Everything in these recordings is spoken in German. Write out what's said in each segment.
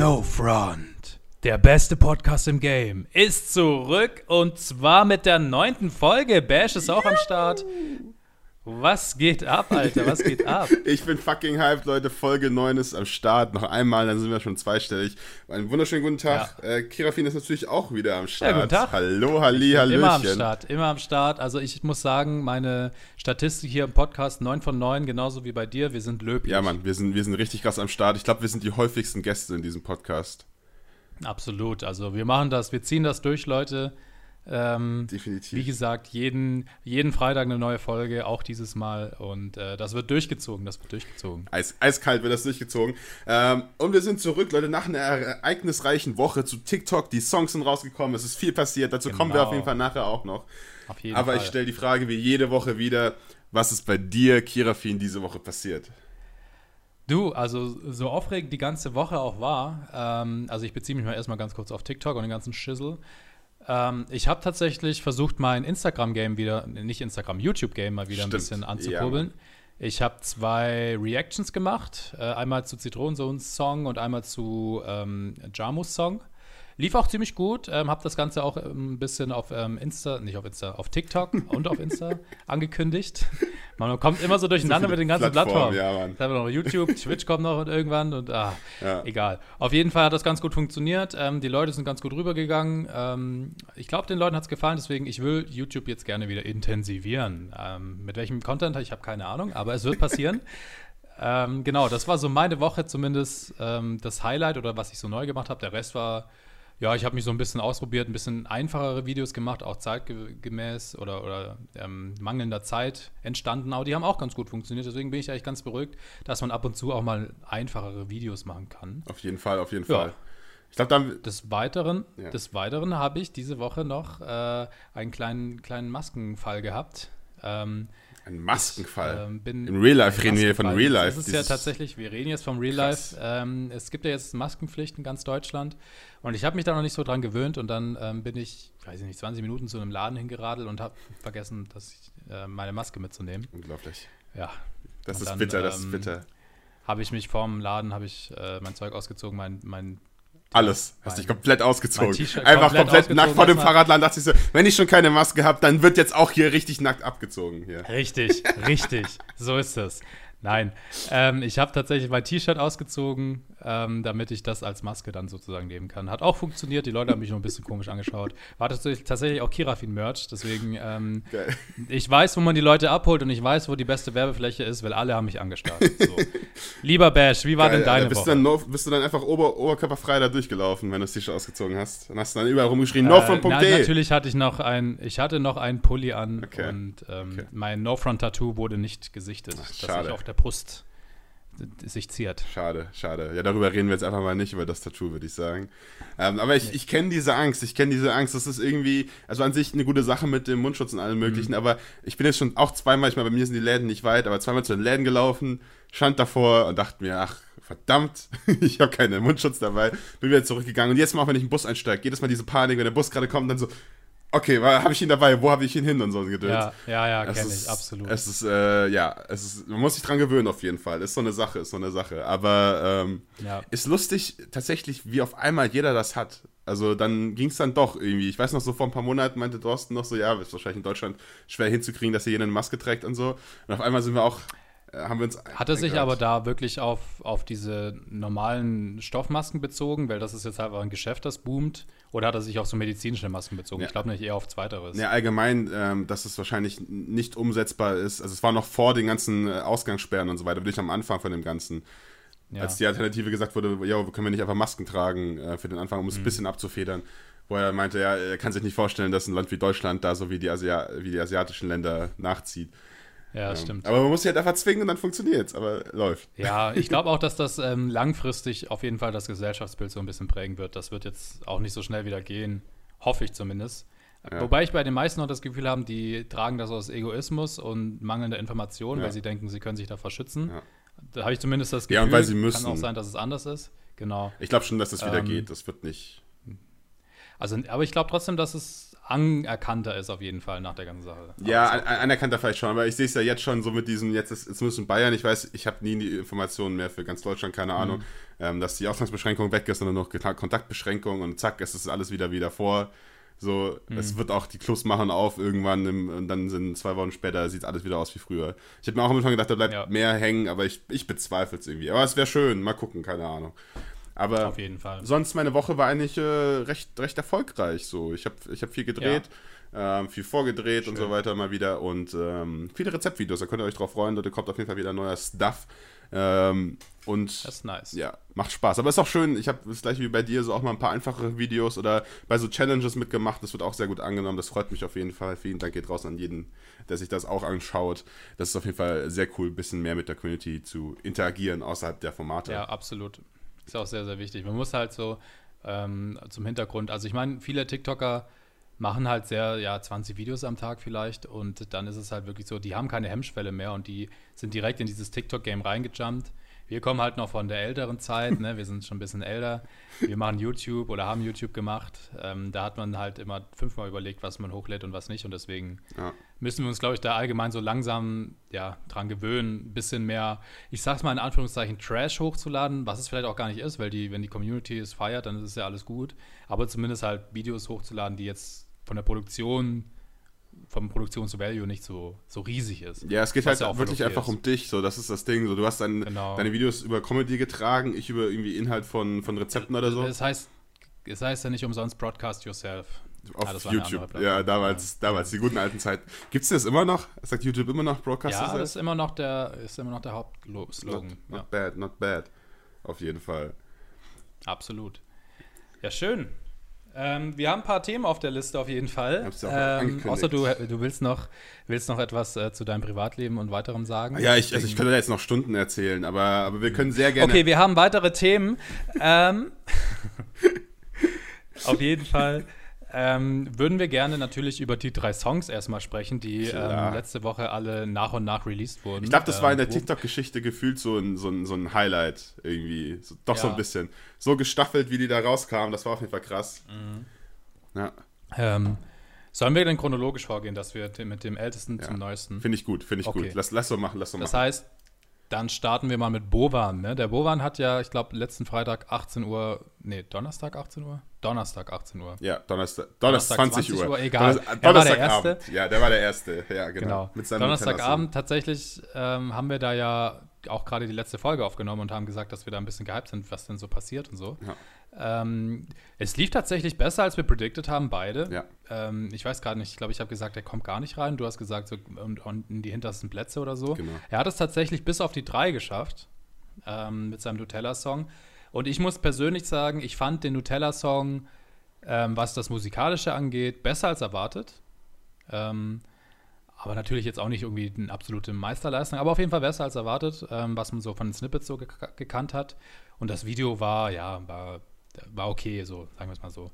No Front. Der beste Podcast im Game ist zurück und zwar mit der neunten Folge. Bash ist auch am Start. Was geht ab, Alter? Was geht ab? ich bin fucking hyped, Leute. Folge 9 ist am Start. Noch einmal, dann sind wir schon zweistellig. Einen wunderschönen guten Tag. Ja. Äh, Kirafin ist natürlich auch wieder am Start. Ja, guten Tag. Hallo, Halli, Hallöchen. Immer am Start, immer am Start. Also ich muss sagen, meine Statistik hier im Podcast 9 von 9, genauso wie bei dir. Wir sind löblich. Ja, Mann, wir sind, wir sind richtig krass am Start. Ich glaube, wir sind die häufigsten Gäste in diesem Podcast. Absolut. Also wir machen das, wir ziehen das durch, Leute. Ähm, Definitiv. Wie gesagt, jeden, jeden Freitag eine neue Folge, auch dieses Mal. Und äh, das wird durchgezogen, das wird durchgezogen. Eis, eiskalt wird das durchgezogen. Ähm, und wir sind zurück, Leute, nach einer ereignisreichen Woche zu TikTok. Die Songs sind rausgekommen, es ist viel passiert. Dazu genau. kommen wir auf jeden Fall nachher auch noch. Auf jeden Aber Fall. ich stelle die Frage wie jede Woche wieder, was ist bei dir, Kirafin, diese Woche passiert? Du, also so aufregend die ganze Woche auch war, ähm, also ich beziehe mich mal erstmal ganz kurz auf TikTok und den ganzen Schissel. Ähm, ich habe tatsächlich versucht, mein Instagram-Game wieder, nicht Instagram, YouTube-Game mal wieder Stimmt. ein bisschen anzukurbeln. Ja. Ich habe zwei Reactions gemacht, äh, einmal zu Zitronensohns Song und einmal zu ähm, Jamus Song. Lief auch ziemlich gut. Ähm, habe das Ganze auch ein bisschen auf ähm, Insta, nicht auf Insta, auf TikTok und auf Insta angekündigt. Man kommt immer so durcheinander so mit den ganzen Plattformen. Plattformen. Ja, Mann. noch YouTube, Twitch kommt noch und irgendwann und ah, ja. egal. Auf jeden Fall hat das ganz gut funktioniert. Ähm, die Leute sind ganz gut rübergegangen. Ähm, ich glaube, den Leuten hat es gefallen, deswegen ich will YouTube jetzt gerne wieder intensivieren. Ähm, mit welchem Content? Ich habe keine Ahnung, aber es wird passieren. Ähm, genau, das war so meine Woche zumindest das Highlight oder was ich so neu gemacht habe. Der Rest war ja, ich habe mich so ein bisschen ausprobiert, ein bisschen einfachere Videos gemacht, auch zeitgemäß oder, oder ähm, mangelnder Zeit entstanden. Aber die haben auch ganz gut funktioniert. Deswegen bin ich eigentlich ganz beruhigt, dass man ab und zu auch mal einfachere Videos machen kann. Auf jeden Fall, auf jeden ja. Fall. Ich glaube, dann. Des Weiteren, ja. des Weiteren habe ich diese Woche noch äh, einen kleinen, kleinen Maskenfall gehabt. Ähm, ein Maskenfall. Ich, ähm, In Real Life reden wir von Real Life. Das ist ja tatsächlich, wir reden jetzt vom Real Life. Ähm, es gibt ja jetzt Maskenpflicht in ganz Deutschland. Und ich habe mich da noch nicht so dran gewöhnt. Und dann ähm, bin ich, weiß ich nicht, 20 Minuten zu einem Laden hingeradelt und habe vergessen, dass ich, äh, meine Maske mitzunehmen. Unglaublich. Ja. Das und ist dann, bitter, das ist ähm, bitter. Habe ich mich vorm Laden, habe ich äh, mein Zeug ausgezogen, mein, mein alles. Hast dich komplett ausgezogen. Einfach komplett, komplett nackt vor dem Fahrradland. Dachte ich so, wenn ich schon keine Maske habe, dann wird jetzt auch hier richtig nackt abgezogen. Hier. Richtig, richtig. So ist es. Nein, ähm, ich habe tatsächlich mein T-Shirt ausgezogen, ähm, damit ich das als Maske dann sozusagen nehmen kann. Hat auch funktioniert, die Leute haben mich noch ein bisschen komisch angeschaut. War tatsächlich, tatsächlich auch Kirafin-Merch, deswegen ähm, ich weiß, wo man die Leute abholt und ich weiß, wo die beste Werbefläche ist, weil alle haben mich angestarrt. So. Lieber Bash, wie war Geil, denn deine bist Woche? Du dann, bist du dann einfach ober, oberkörperfrei da durchgelaufen, wenn du das T-Shirt ausgezogen hast? Dann hast du dann überall rumgeschrien, äh, nofront.de. Natürlich hatte ich noch ein, ich hatte noch einen Pulli an okay. und ähm, okay. mein No-Front-Tattoo wurde nicht gesichtet. Ach, schade der Brust sich ziert. Schade, schade. Ja, darüber reden wir jetzt einfach mal nicht, über das Tattoo, würde ich sagen. Ähm, aber ich, ich kenne diese Angst, ich kenne diese Angst. Das ist irgendwie, also an sich eine gute Sache mit dem Mundschutz und allem möglichen, mhm. aber ich bin jetzt schon auch zweimal, ich meine, bei mir sind die Läden nicht weit, aber zweimal zu den Läden gelaufen, stand davor und dachte mir, ach, verdammt, ich habe keinen Mundschutz dabei, bin wieder zurückgegangen und jetzt mal, wenn ich in den Bus einsteige, jedes Mal diese Panik, wenn der Bus gerade kommt, dann so, okay, habe ich ihn dabei, wo habe ich ihn hin und so gedöns. Ja, ja, ja, kenne ich, absolut. Es ist, äh, ja, es ist, man muss sich dran gewöhnen auf jeden Fall. Ist so eine Sache, ist so eine Sache. Aber ähm, ja. ist lustig tatsächlich, wie auf einmal jeder das hat. Also dann ging es dann doch irgendwie. Ich weiß noch, so vor ein paar Monaten meinte Thorsten noch so, ja, ist wahrscheinlich in Deutschland schwer hinzukriegen, dass hier jeder eine Maske trägt und so. Und auf einmal sind wir auch haben wir uns. Hat er sich aber da wirklich auf, auf diese normalen Stoffmasken bezogen, weil das ist jetzt einfach ein Geschäft, das boomt? Oder hat er sich auf so medizinische Masken bezogen? Ja. Ich glaube nicht eher auf Zweiteres. Ja, allgemein, ähm, dass es wahrscheinlich nicht umsetzbar ist. Also es war noch vor den ganzen äh, Ausgangssperren und so weiter, wirklich am Anfang von dem Ganzen. Ja. Als die Alternative gesagt wurde, ja, können wir nicht einfach Masken tragen äh, für den Anfang, um es mhm. ein bisschen abzufedern. Wo er meinte, ja, er kann sich nicht vorstellen, dass ein Land wie Deutschland da so wie die, Asia wie die asiatischen Länder nachzieht. Ja, ähm, stimmt. Aber man muss sich halt einfach zwingen und dann funktioniert es, aber läuft. Ja, ich glaube auch, dass das ähm, langfristig auf jeden Fall das Gesellschaftsbild so ein bisschen prägen wird. Das wird jetzt auch nicht so schnell wieder gehen, hoffe ich zumindest. Ja. Wobei ich bei den meisten noch das Gefühl habe, die tragen das aus Egoismus und mangelnder Information, ja. weil sie denken, sie können sich davor schützen. Ja. Da habe ich zumindest das Gefühl. Ja, und weil sie müssen. Kann auch sein, dass es anders ist. Genau. Ich glaube schon, dass das wieder ähm, geht. Das wird nicht. Also, aber ich glaube trotzdem, dass es anerkannter ist auf jeden Fall nach der ganzen Sache. Ja, an, anerkannter vielleicht schon, aber ich sehe es ja jetzt schon so mit diesem, jetzt ist jetzt müssen Bayern, ich weiß, ich habe nie die Informationen mehr für ganz Deutschland, keine Ahnung, mhm. ähm, dass die Ausgangsbeschränkung weg ist, sondern noch Kontaktbeschränkung und zack, es ist alles wieder wieder vor. So, mhm. es wird auch die Clubs machen auf irgendwann im, und dann sind zwei Wochen später sieht alles wieder aus wie früher. Ich habe mir auch am Anfang gedacht, da bleibt ja. mehr hängen, aber ich, ich bezweifle es irgendwie. Aber es wäre schön, mal gucken, keine Ahnung. Aber Auf jeden Fall. sonst meine Woche war eigentlich äh, recht, recht erfolgreich. So, ich habe ich hab viel gedreht. Ja. Ähm, viel vorgedreht Schön. und so weiter mal wieder und ähm, viele Rezeptvideos, da könnt ihr euch drauf freuen, da kommt auf jeden Fall wieder neuer Stuff. Ähm, und das ist nice. Ja, macht Spaß. Aber ist auch schön, ich habe das gleiche wie bei dir so auch mal ein paar einfache Videos oder bei so Challenges mitgemacht. Das wird auch sehr gut angenommen. Das freut mich auf jeden Fall. Vielen Dank geht raus an jeden, der sich das auch anschaut. Das ist auf jeden Fall sehr cool, ein bisschen mehr mit der Community zu interagieren außerhalb der Formate. Ja, absolut. Ist auch sehr, sehr wichtig. Man muss halt so ähm, zum Hintergrund, also ich meine, viele TikToker machen halt sehr, ja, 20 Videos am Tag vielleicht und dann ist es halt wirklich so, die haben keine Hemmschwelle mehr und die sind direkt in dieses TikTok-Game reingejumpt wir kommen halt noch von der älteren Zeit, ne? wir sind schon ein bisschen älter. Wir machen YouTube oder haben YouTube gemacht. Ähm, da hat man halt immer fünfmal überlegt, was man hochlädt und was nicht. Und deswegen ja. müssen wir uns, glaube ich, da allgemein so langsam ja, dran gewöhnen, ein bisschen mehr, ich sag's mal in Anführungszeichen, Trash hochzuladen, was es vielleicht auch gar nicht ist, weil die, wenn die Community es feiert, dann ist es ja alles gut. Aber zumindest halt Videos hochzuladen, die jetzt von der Produktion vom Produktionsvalue nicht so, so riesig ist. Ja, es geht halt ja wirklich einfach ist. um dich, so das ist das Ding. So, du hast dein, genau. deine Videos über Comedy getragen, ich über irgendwie Inhalt von, von Rezepten oder so. Das heißt, es heißt ja nicht umsonst Broadcast Yourself. Auf ah, YouTube. Ja, damals, ja. damals, die guten alten Zeiten. Gibt es das immer noch? Sagt YouTube immer noch Broadcast ja, Yourself? Ja, das ist immer noch der, ist immer noch der Hauptslogan. Not, not ja. bad, not bad. Auf jeden Fall. Absolut. Ja, schön. Ähm, wir haben ein paar Themen auf der Liste auf jeden Fall. Ähm, außer du, du willst noch, willst noch etwas äh, zu deinem Privatleben und weiterem sagen. Ja, ich, also ich könnte jetzt noch Stunden erzählen, aber, aber wir können sehr gerne. Okay, wir haben weitere Themen. ähm, auf jeden Fall. Ähm, würden wir gerne natürlich über die drei Songs erstmal sprechen, die ähm, letzte Woche alle nach und nach released wurden. Ich glaube, das war in der ähm, TikTok-Geschichte gefühlt so ein, so, ein, so ein Highlight irgendwie. So, doch ja. so ein bisschen. So gestaffelt, wie die da rauskamen, das war auf jeden Fall krass. Mhm. Ja. Ähm, sollen wir denn chronologisch vorgehen, dass wir mit dem ältesten ja. zum neuesten? Finde ich gut, finde ich okay. gut. Lass, lass so machen, lass so machen. Das heißt, dann starten wir mal mit Bovan. Ne? Der Bovan hat ja, ich glaube, letzten Freitag 18 Uhr, nee, Donnerstag 18 Uhr? Donnerstag 18 Uhr. Ja, Donnerstag, Donnerstag 20, 20 Uhr. Uhr. Egal. Donnerstag, er war der Erste. Ja, der war der Erste. Ja, genau. genau. Donnerstagabend tatsächlich ähm, haben wir da ja auch gerade die letzte Folge aufgenommen und haben gesagt, dass wir da ein bisschen gehypt sind, was denn so passiert und so. Ja. Ähm, es lief tatsächlich besser, als wir predicted haben, beide. Ja. Ähm, ich weiß gerade nicht, ich glaube, ich habe gesagt, er kommt gar nicht rein. Du hast gesagt, so und, und in die hintersten Plätze oder so. Genau. Er hat es tatsächlich bis auf die drei geschafft ähm, mit seinem Nutella-Song. Und ich muss persönlich sagen, ich fand den Nutella-Song, ähm, was das Musikalische angeht, besser als erwartet. Ähm, aber natürlich jetzt auch nicht irgendwie eine absolute Meisterleistung, aber auf jeden Fall besser als erwartet, ähm, was man so von den Snippets so gekannt hat. Und das Video war, ja, war war okay, so, sagen wir es mal so.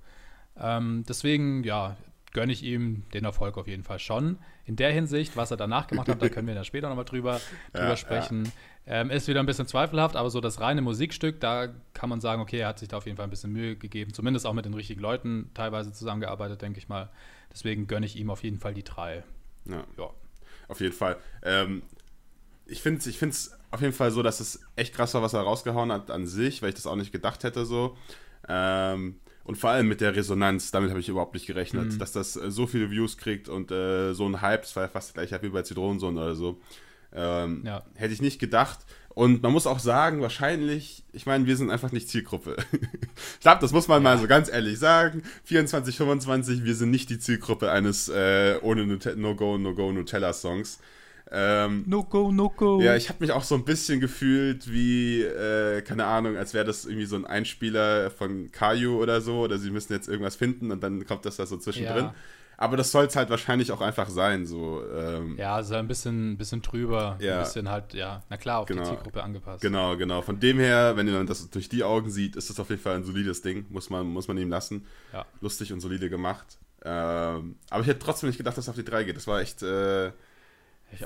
Ähm, deswegen, ja, gönne ich ihm den Erfolg auf jeden Fall schon. In der Hinsicht, was er danach gemacht hat, da können wir dann später nochmal drüber, drüber ja, sprechen. Ja. Ähm, ist wieder ein bisschen zweifelhaft, aber so das reine Musikstück, da kann man sagen, okay, er hat sich da auf jeden Fall ein bisschen Mühe gegeben, zumindest auch mit den richtigen Leuten teilweise zusammengearbeitet, denke ich mal. Deswegen gönne ich ihm auf jeden Fall die drei. Ja, ja. auf jeden Fall. Ähm, ich finde es ich auf jeden Fall so, dass es echt krass war, was er rausgehauen hat an sich, weil ich das auch nicht gedacht hätte so. Ähm, und vor allem mit der Resonanz, damit habe ich überhaupt nicht gerechnet, mhm. dass das äh, so viele Views kriegt und äh, so ein Hype, das war ja fast gleich wie bei Zitronensohn oder so. Ähm, ja. Hätte ich nicht gedacht. Und man muss auch sagen, wahrscheinlich, ich meine, wir sind einfach nicht Zielgruppe. ich glaube, das muss man ja. mal so ganz ehrlich sagen. 24, 25, wir sind nicht die Zielgruppe eines äh, ohne No-Go, No-Go Nutella-Songs. Ähm, no go, no go. Ja, ich habe mich auch so ein bisschen gefühlt wie, äh, keine Ahnung, als wäre das irgendwie so ein Einspieler von Caillou oder so, oder sie müssen jetzt irgendwas finden und dann kommt das da so zwischendrin. Ja. Aber das soll es halt wahrscheinlich auch einfach sein, so. Ähm, ja, so ein bisschen, bisschen trüber, ja. ein bisschen halt, ja, na klar, auf genau. die Zielgruppe angepasst. Genau, genau. Von dem her, wenn ihr das durch die Augen sieht, ist das auf jeden Fall ein solides Ding, muss man, muss man ihm lassen. Ja. Lustig und solide gemacht. Ähm, aber ich hätte trotzdem nicht gedacht, dass es auf die 3 geht. Das war echt, äh,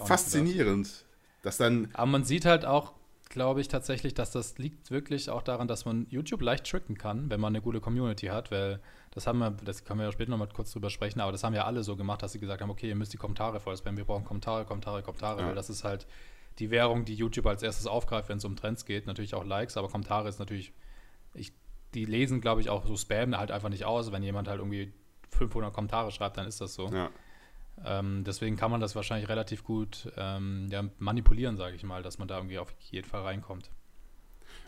Faszinierend. Dass dann. Aber man sieht halt auch glaube ich tatsächlich, dass das liegt wirklich auch daran, dass man YouTube leicht tricken kann, wenn man eine gute Community hat, weil das haben wir, das können wir ja später noch mal kurz drüber sprechen, aber das haben ja alle so gemacht, dass sie gesagt haben, okay, ihr müsst die Kommentare voll spammen, wir brauchen Kommentare, Kommentare, Kommentare, ja. weil das ist halt die Währung, die YouTube als erstes aufgreift, wenn es um Trends geht. Natürlich auch Likes, aber Kommentare ist natürlich, ich, die lesen, glaube ich, auch so Spam halt einfach nicht aus. Wenn jemand halt irgendwie 500 Kommentare schreibt, dann ist das so. Ja. Ähm, deswegen kann man das wahrscheinlich relativ gut ähm, ja, manipulieren, sage ich mal, dass man da irgendwie auf jeden Fall reinkommt.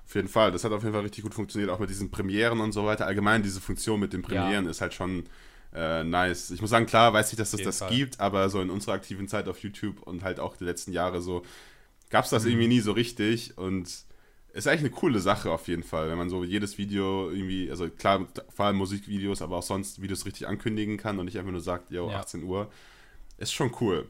Auf jeden Fall, das hat auf jeden Fall richtig gut funktioniert, auch mit diesen Premieren und so weiter. Allgemein diese Funktion mit den Premieren ja. ist halt schon äh, nice. Ich muss sagen, klar, weiß ich, dass es das, das gibt, aber so in unserer aktiven Zeit auf YouTube und halt auch die letzten Jahre so gab es das mhm. irgendwie nie so richtig und ist eigentlich eine coole Sache auf jeden Fall, wenn man so jedes Video irgendwie, also klar, vor allem Musikvideos, aber auch sonst Videos richtig ankündigen kann und nicht einfach nur sagt, yo, ja. 18 Uhr. Ist schon cool.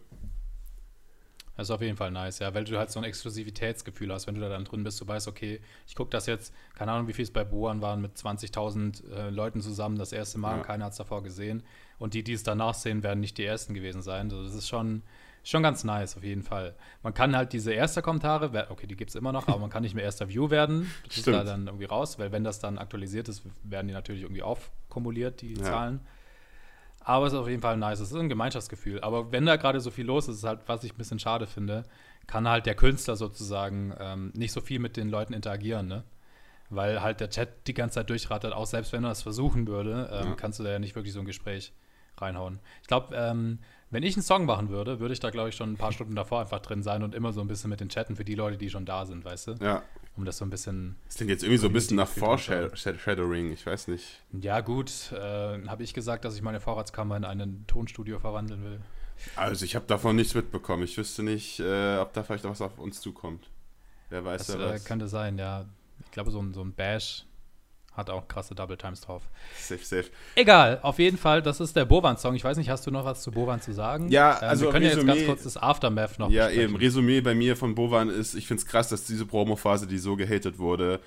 Das ist auf jeden Fall nice, ja, weil du halt so ein Exklusivitätsgefühl hast, wenn du da dann drin bist, du weißt, okay, ich gucke das jetzt, keine Ahnung, wie viel es bei Boan waren, mit 20.000 äh, Leuten zusammen das erste Mal ja. und keiner hat es davor gesehen. Und die, die es danach sehen, werden nicht die ersten gewesen sein. Also das ist schon, Schon ganz nice, auf jeden Fall. Man kann halt diese erste Kommentare, okay, die gibt es immer noch, aber man kann nicht mehr erster View werden. Das Stimmt. ist da dann irgendwie raus, weil wenn das dann aktualisiert ist, werden die natürlich irgendwie aufkumuliert, die ja. Zahlen. Aber es ist auf jeden Fall nice. Es ist ein Gemeinschaftsgefühl. Aber wenn da gerade so viel los ist, ist halt, was ich ein bisschen schade finde, kann halt der Künstler sozusagen ähm, nicht so viel mit den Leuten interagieren, ne? Weil halt der Chat die ganze Zeit durchrattert, auch selbst wenn er das versuchen würde, ähm, ja. kannst du da ja nicht wirklich so ein Gespräch reinhauen. Ich glaube, ähm, wenn ich einen Song machen würde, würde ich da, glaube ich, schon ein paar Stunden davor einfach drin sein und immer so ein bisschen mit den Chatten für die Leute, die schon da sind, weißt du? Ja. Um das so ein bisschen. Das klingt jetzt irgendwie so ein bisschen nach Foreshadowing, ich weiß nicht. Ja, gut. Äh, Habe ich gesagt, dass ich meine Vorratskammer in ein Tonstudio verwandeln will? Also, ich habe davon nichts mitbekommen. Ich wüsste nicht, äh, ob da vielleicht was auf uns zukommt. Wer weiß das, ja was. Äh, könnte sein, ja. Ich glaube, so ein, so ein Bash hat auch krasse Double Times drauf. Safe, safe. Egal, auf jeden Fall, das ist der Bovan-Song. Ich weiß nicht, hast du noch was zu Bovan zu sagen? Ja, ähm, also wir können Resümee, ja jetzt ganz kurz das Aftermath noch Ja, besprechen. eben. Resümee bei mir von Bovan ist, ich finde es krass, dass diese Promo-Phase, die so gehatet wurde,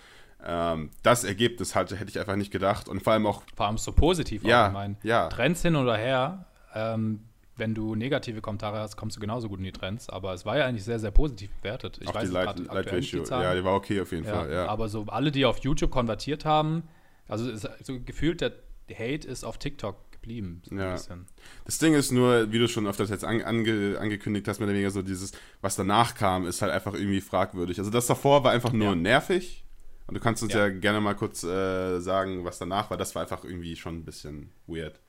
ähm, das Ergebnis hatte, hätte ich einfach nicht gedacht. Und vor allem auch. Vor allem so positiv ja, allgemein. Ja. Trends hin oder her. Ähm, wenn du negative Kommentare hast, kommst du genauso gut in die Trends. Aber es war ja eigentlich sehr, sehr positiv bewertet. Ich auch weiß die Light, Light Ratio. Die ja, die war okay auf jeden ja, Fall. Ja. Aber so alle, die auf YouTube konvertiert haben, also ist, so gefühlt der Hate ist auf TikTok geblieben. So ja. Das Ding ist nur, wie du schon öfters jetzt ange, ange, angekündigt hast, mit weniger so dieses, was danach kam, ist halt einfach irgendwie fragwürdig. Also das davor war einfach nur nervig. Und du kannst uns ja, ja gerne mal kurz äh, sagen, was danach war. Das war einfach irgendwie schon ein bisschen weird.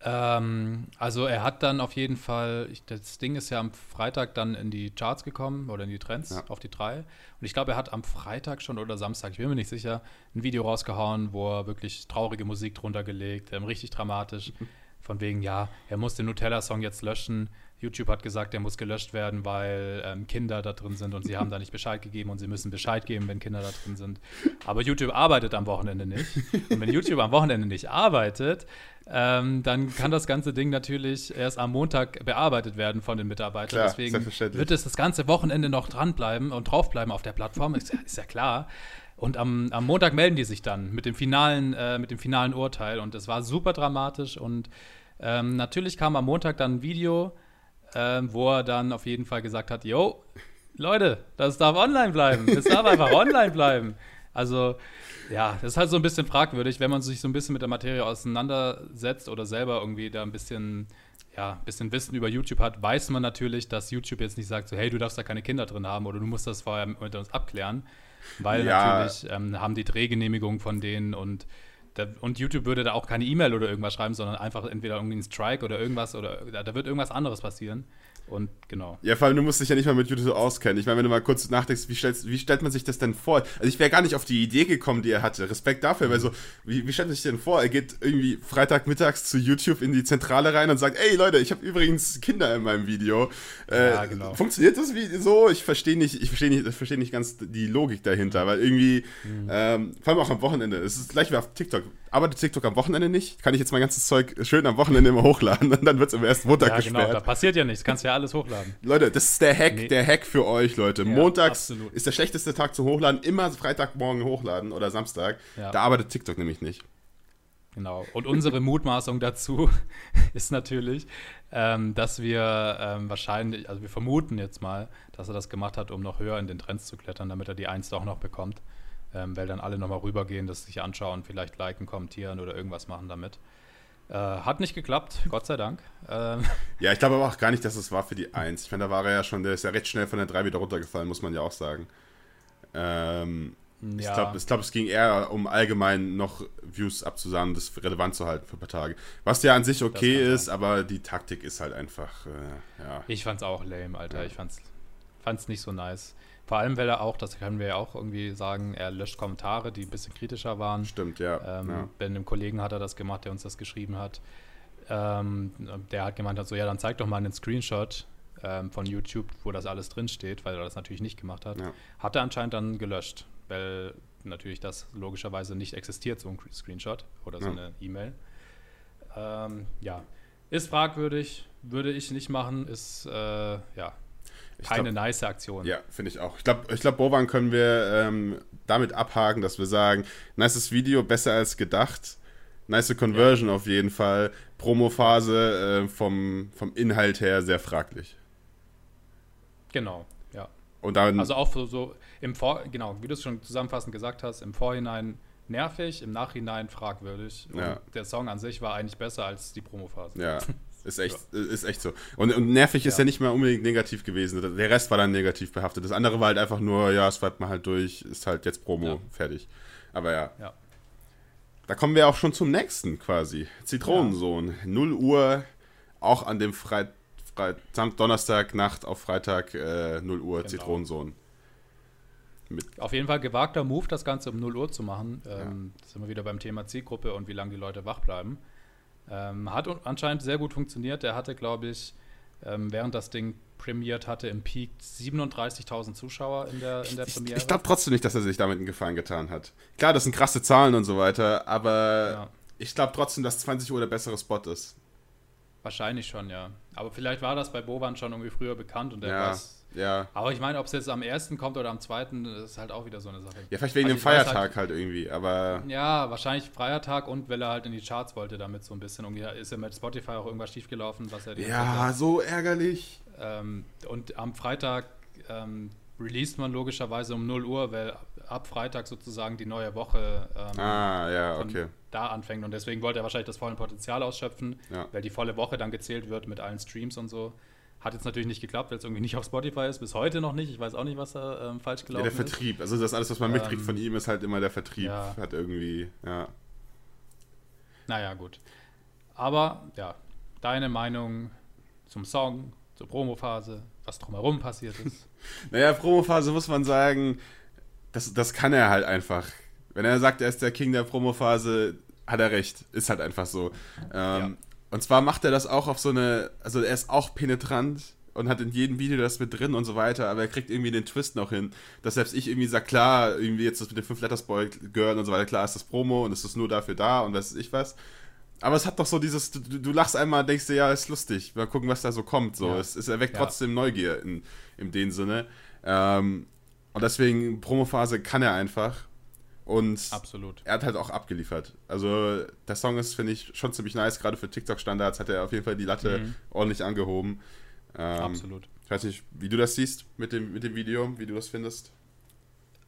Ähm, also er hat dann auf jeden Fall, ich, das Ding ist ja am Freitag dann in die Charts gekommen oder in die Trends ja. auf die drei. Und ich glaube, er hat am Freitag schon oder Samstag, ich bin mir nicht sicher, ein Video rausgehauen, wo er wirklich traurige Musik drunter gelegt, ähm, richtig dramatisch. Von wegen, ja, er muss den Nutella-Song jetzt löschen. YouTube hat gesagt, der muss gelöscht werden, weil ähm, Kinder da drin sind und sie haben da nicht Bescheid gegeben und sie müssen Bescheid geben, wenn Kinder da drin sind. Aber YouTube arbeitet am Wochenende nicht. Und wenn YouTube am Wochenende nicht arbeitet, ähm, dann kann das ganze Ding natürlich erst am Montag bearbeitet werden von den Mitarbeitern. Klar, Deswegen wird es das ganze Wochenende noch dranbleiben und draufbleiben auf der Plattform, ist ja, ist ja klar. Und am, am, Montag melden die sich dann mit dem finalen, äh, mit dem finalen Urteil. Und es war super dramatisch. Und ähm, natürlich kam am Montag dann ein Video, ähm, wo er dann auf jeden Fall gesagt hat, yo, Leute, das darf online bleiben. Das darf einfach online bleiben. Also, ja, das ist halt so ein bisschen fragwürdig, wenn man sich so ein bisschen mit der Materie auseinandersetzt oder selber irgendwie da ein bisschen, ja, ein bisschen Wissen über YouTube hat, weiß man natürlich, dass YouTube jetzt nicht sagt, so, hey, du darfst da keine Kinder drin haben oder du musst das vorher mit uns abklären. Weil ja. natürlich ähm, haben die Drehgenehmigung von denen und und YouTube würde da auch keine E-Mail oder irgendwas schreiben, sondern einfach entweder irgendwie ein Strike oder irgendwas oder da, da wird irgendwas anderes passieren. Und genau. Ja, vor allem, du musst dich ja nicht mal mit YouTube so auskennen. Ich meine, wenn du mal kurz nachdenkst, wie, stellst, wie stellt man sich das denn vor? Also ich wäre gar nicht auf die Idee gekommen, die er hatte. Respekt dafür, weil so, wie, wie stellt man sich denn vor? Er geht irgendwie Freitagmittags zu YouTube in die Zentrale rein und sagt, ey Leute, ich habe übrigens Kinder in meinem Video. Äh, ja, genau. Funktioniert das wie so? Ich verstehe nicht, ich verstehe nicht, ich verstehe nicht ganz die Logik dahinter, weil irgendwie, mhm. ähm, vor allem auch am Wochenende, es ist gleich wie auf TikTok. Arbeitet TikTok am Wochenende nicht? Kann ich jetzt mein ganzes Zeug schön am Wochenende immer hochladen und dann wird es im ersten Montag ja, genau, gesperrt. Genau, da passiert ja nichts, kannst ja alles hochladen. Leute, das ist der Hack, nee. der Hack für euch, Leute. Ja, Montags absolut. ist der schlechteste Tag zum Hochladen, immer Freitagmorgen hochladen oder Samstag. Ja. Da arbeitet TikTok nämlich nicht. Genau. Und unsere Mutmaßung dazu ist natürlich, ähm, dass wir ähm, wahrscheinlich, also wir vermuten jetzt mal, dass er das gemacht hat, um noch höher in den Trends zu klettern, damit er die Eins doch noch bekommt. Ähm, weil dann alle nochmal rübergehen, das sich anschauen, vielleicht liken, kommentieren oder irgendwas machen damit. Äh, hat nicht geklappt, Gott sei Dank. Ähm. Ja, ich glaube aber auch gar nicht, dass es war für die Eins. Ich meine, da war er ja schon, der ist ja recht schnell von der 3 wieder runtergefallen, muss man ja auch sagen. Ähm, ja. Ich glaube, glaub, es ging eher um allgemein noch Views abzusammeln, das relevant zu halten für ein paar Tage. Was ja an sich okay ist, sein. aber die Taktik ist halt einfach, äh, ja. Ich fand's auch lame, Alter. Ja. Ich fand's, fand's nicht so nice. Vor allem, weil er auch, das können wir ja auch irgendwie sagen, er löscht Kommentare, die ein bisschen kritischer waren. Stimmt, ja. Ähm, ja. Bei einem Kollegen hat er das gemacht, der uns das geschrieben hat. Ähm, der hat gemeint, hat so, ja, dann zeig doch mal einen Screenshot ähm, von YouTube, wo das alles drinsteht, weil er das natürlich nicht gemacht hat. Ja. Hat er anscheinend dann gelöscht weil natürlich das logischerweise nicht existiert, so ein Screenshot oder so ja. eine E-Mail. Ähm, ja, ist fragwürdig, würde ich nicht machen, ist äh, ja keine glaub, nice Aktion. Ja, finde ich auch. Ich glaube, ich glaub, Bovan können wir ähm, damit abhaken, dass wir sagen, nices Video, besser als gedacht. Nice Conversion ja. auf jeden Fall. Promo-Phase äh, vom, vom Inhalt her sehr fraglich. Genau, ja. Und dann, also auch so, so im Vor genau, wie du es schon zusammenfassend gesagt hast, im Vorhinein nervig, im Nachhinein fragwürdig. Ja. der Song an sich war eigentlich besser als die Promophase. Ja. Ist echt, ja. ist echt so. Und, und nervig ja. ist ja nicht mal unbedingt negativ gewesen. Der Rest war dann negativ behaftet. Das andere war halt einfach nur, ja, es war mal halt durch, ist halt jetzt Promo, ja. fertig. Aber ja. Da kommen wir auch schon zum nächsten quasi. Zitronensohn. 0 Uhr, auch an dem Freit Freit Donnerstag Nacht auf Freitag äh, 0 Uhr genau. Zitronensohn. Mit Auf jeden Fall gewagter Move, das Ganze um 0 Uhr zu machen. Ähm, sind wir wieder beim Thema Zielgruppe und wie lange die Leute wach bleiben. Ähm, hat anscheinend sehr gut funktioniert. Der hatte, glaube ich, ähm, während das Ding premiert hatte, im Peak 37.000 Zuschauer in der, in der Premiere. Ich, ich glaube trotzdem nicht, dass er sich damit einen Gefallen getan hat. Klar, das sind krasse Zahlen und so weiter, aber ja. ich glaube trotzdem, dass 20 Uhr der bessere Spot ist. Wahrscheinlich schon, ja. Aber vielleicht war das bei Boban schon irgendwie früher bekannt und der ja. weiß ja. Aber ich meine, ob es jetzt am ersten kommt oder am zweiten, das ist halt auch wieder so eine Sache. Ja, vielleicht wegen also dem Feiertag halt, halt, irgendwie, aber. Ja, wahrscheinlich Feiertag und weil er halt in die Charts wollte damit so ein bisschen. Irgendwie ist ja mit Spotify auch irgendwas schiefgelaufen, was er. Ja, so ärgerlich. Ähm, und am Freitag ähm, released man logischerweise um 0 Uhr, weil ab Freitag sozusagen die neue Woche ähm, ah, ja, okay. da anfängt. Und deswegen wollte er wahrscheinlich das volle Potenzial ausschöpfen, ja. weil die volle Woche dann gezählt wird mit allen Streams und so. Hat jetzt natürlich nicht geklappt, weil es irgendwie nicht auf Spotify ist, bis heute noch nicht. Ich weiß auch nicht, was da ähm, falsch gelaufen ist. Ja, der Vertrieb. Ist. Also das alles, was man mitkriegt ähm, von ihm, ist halt immer der Vertrieb. Ja. Hat irgendwie, ja. Naja, gut. Aber ja, deine Meinung zum Song, zur Promophase, was drumherum passiert ist. naja, Promophase muss man sagen, das, das kann er halt einfach. Wenn er sagt, er ist der King der Promophase, hat er recht. Ist halt einfach so. Ähm, ja. Und zwar macht er das auch auf so eine, also er ist auch penetrant und hat in jedem Video das mit drin und so weiter, aber er kriegt irgendwie den Twist noch hin, dass selbst ich irgendwie sage, klar, irgendwie jetzt das mit den 5 Letters Boy Girl und so weiter, klar ist das Promo und es ist nur dafür da und was weiß ich was. Aber es hat doch so dieses, du, du lachst einmal, denkst dir, ja, ist lustig, mal gucken, was da so kommt. So. Ja. Es, es erweckt ja. trotzdem Neugier in, in dem Sinne. Ähm, und deswegen, Promophase kann er einfach. Und Absolut. er hat halt auch abgeliefert. Also der Song ist, finde ich, schon ziemlich nice. Gerade für TikTok-Standards hat er auf jeden Fall die Latte mhm. ordentlich angehoben. Ähm, Absolut. Ich weiß nicht, wie du das siehst mit dem, mit dem Video, wie du das findest.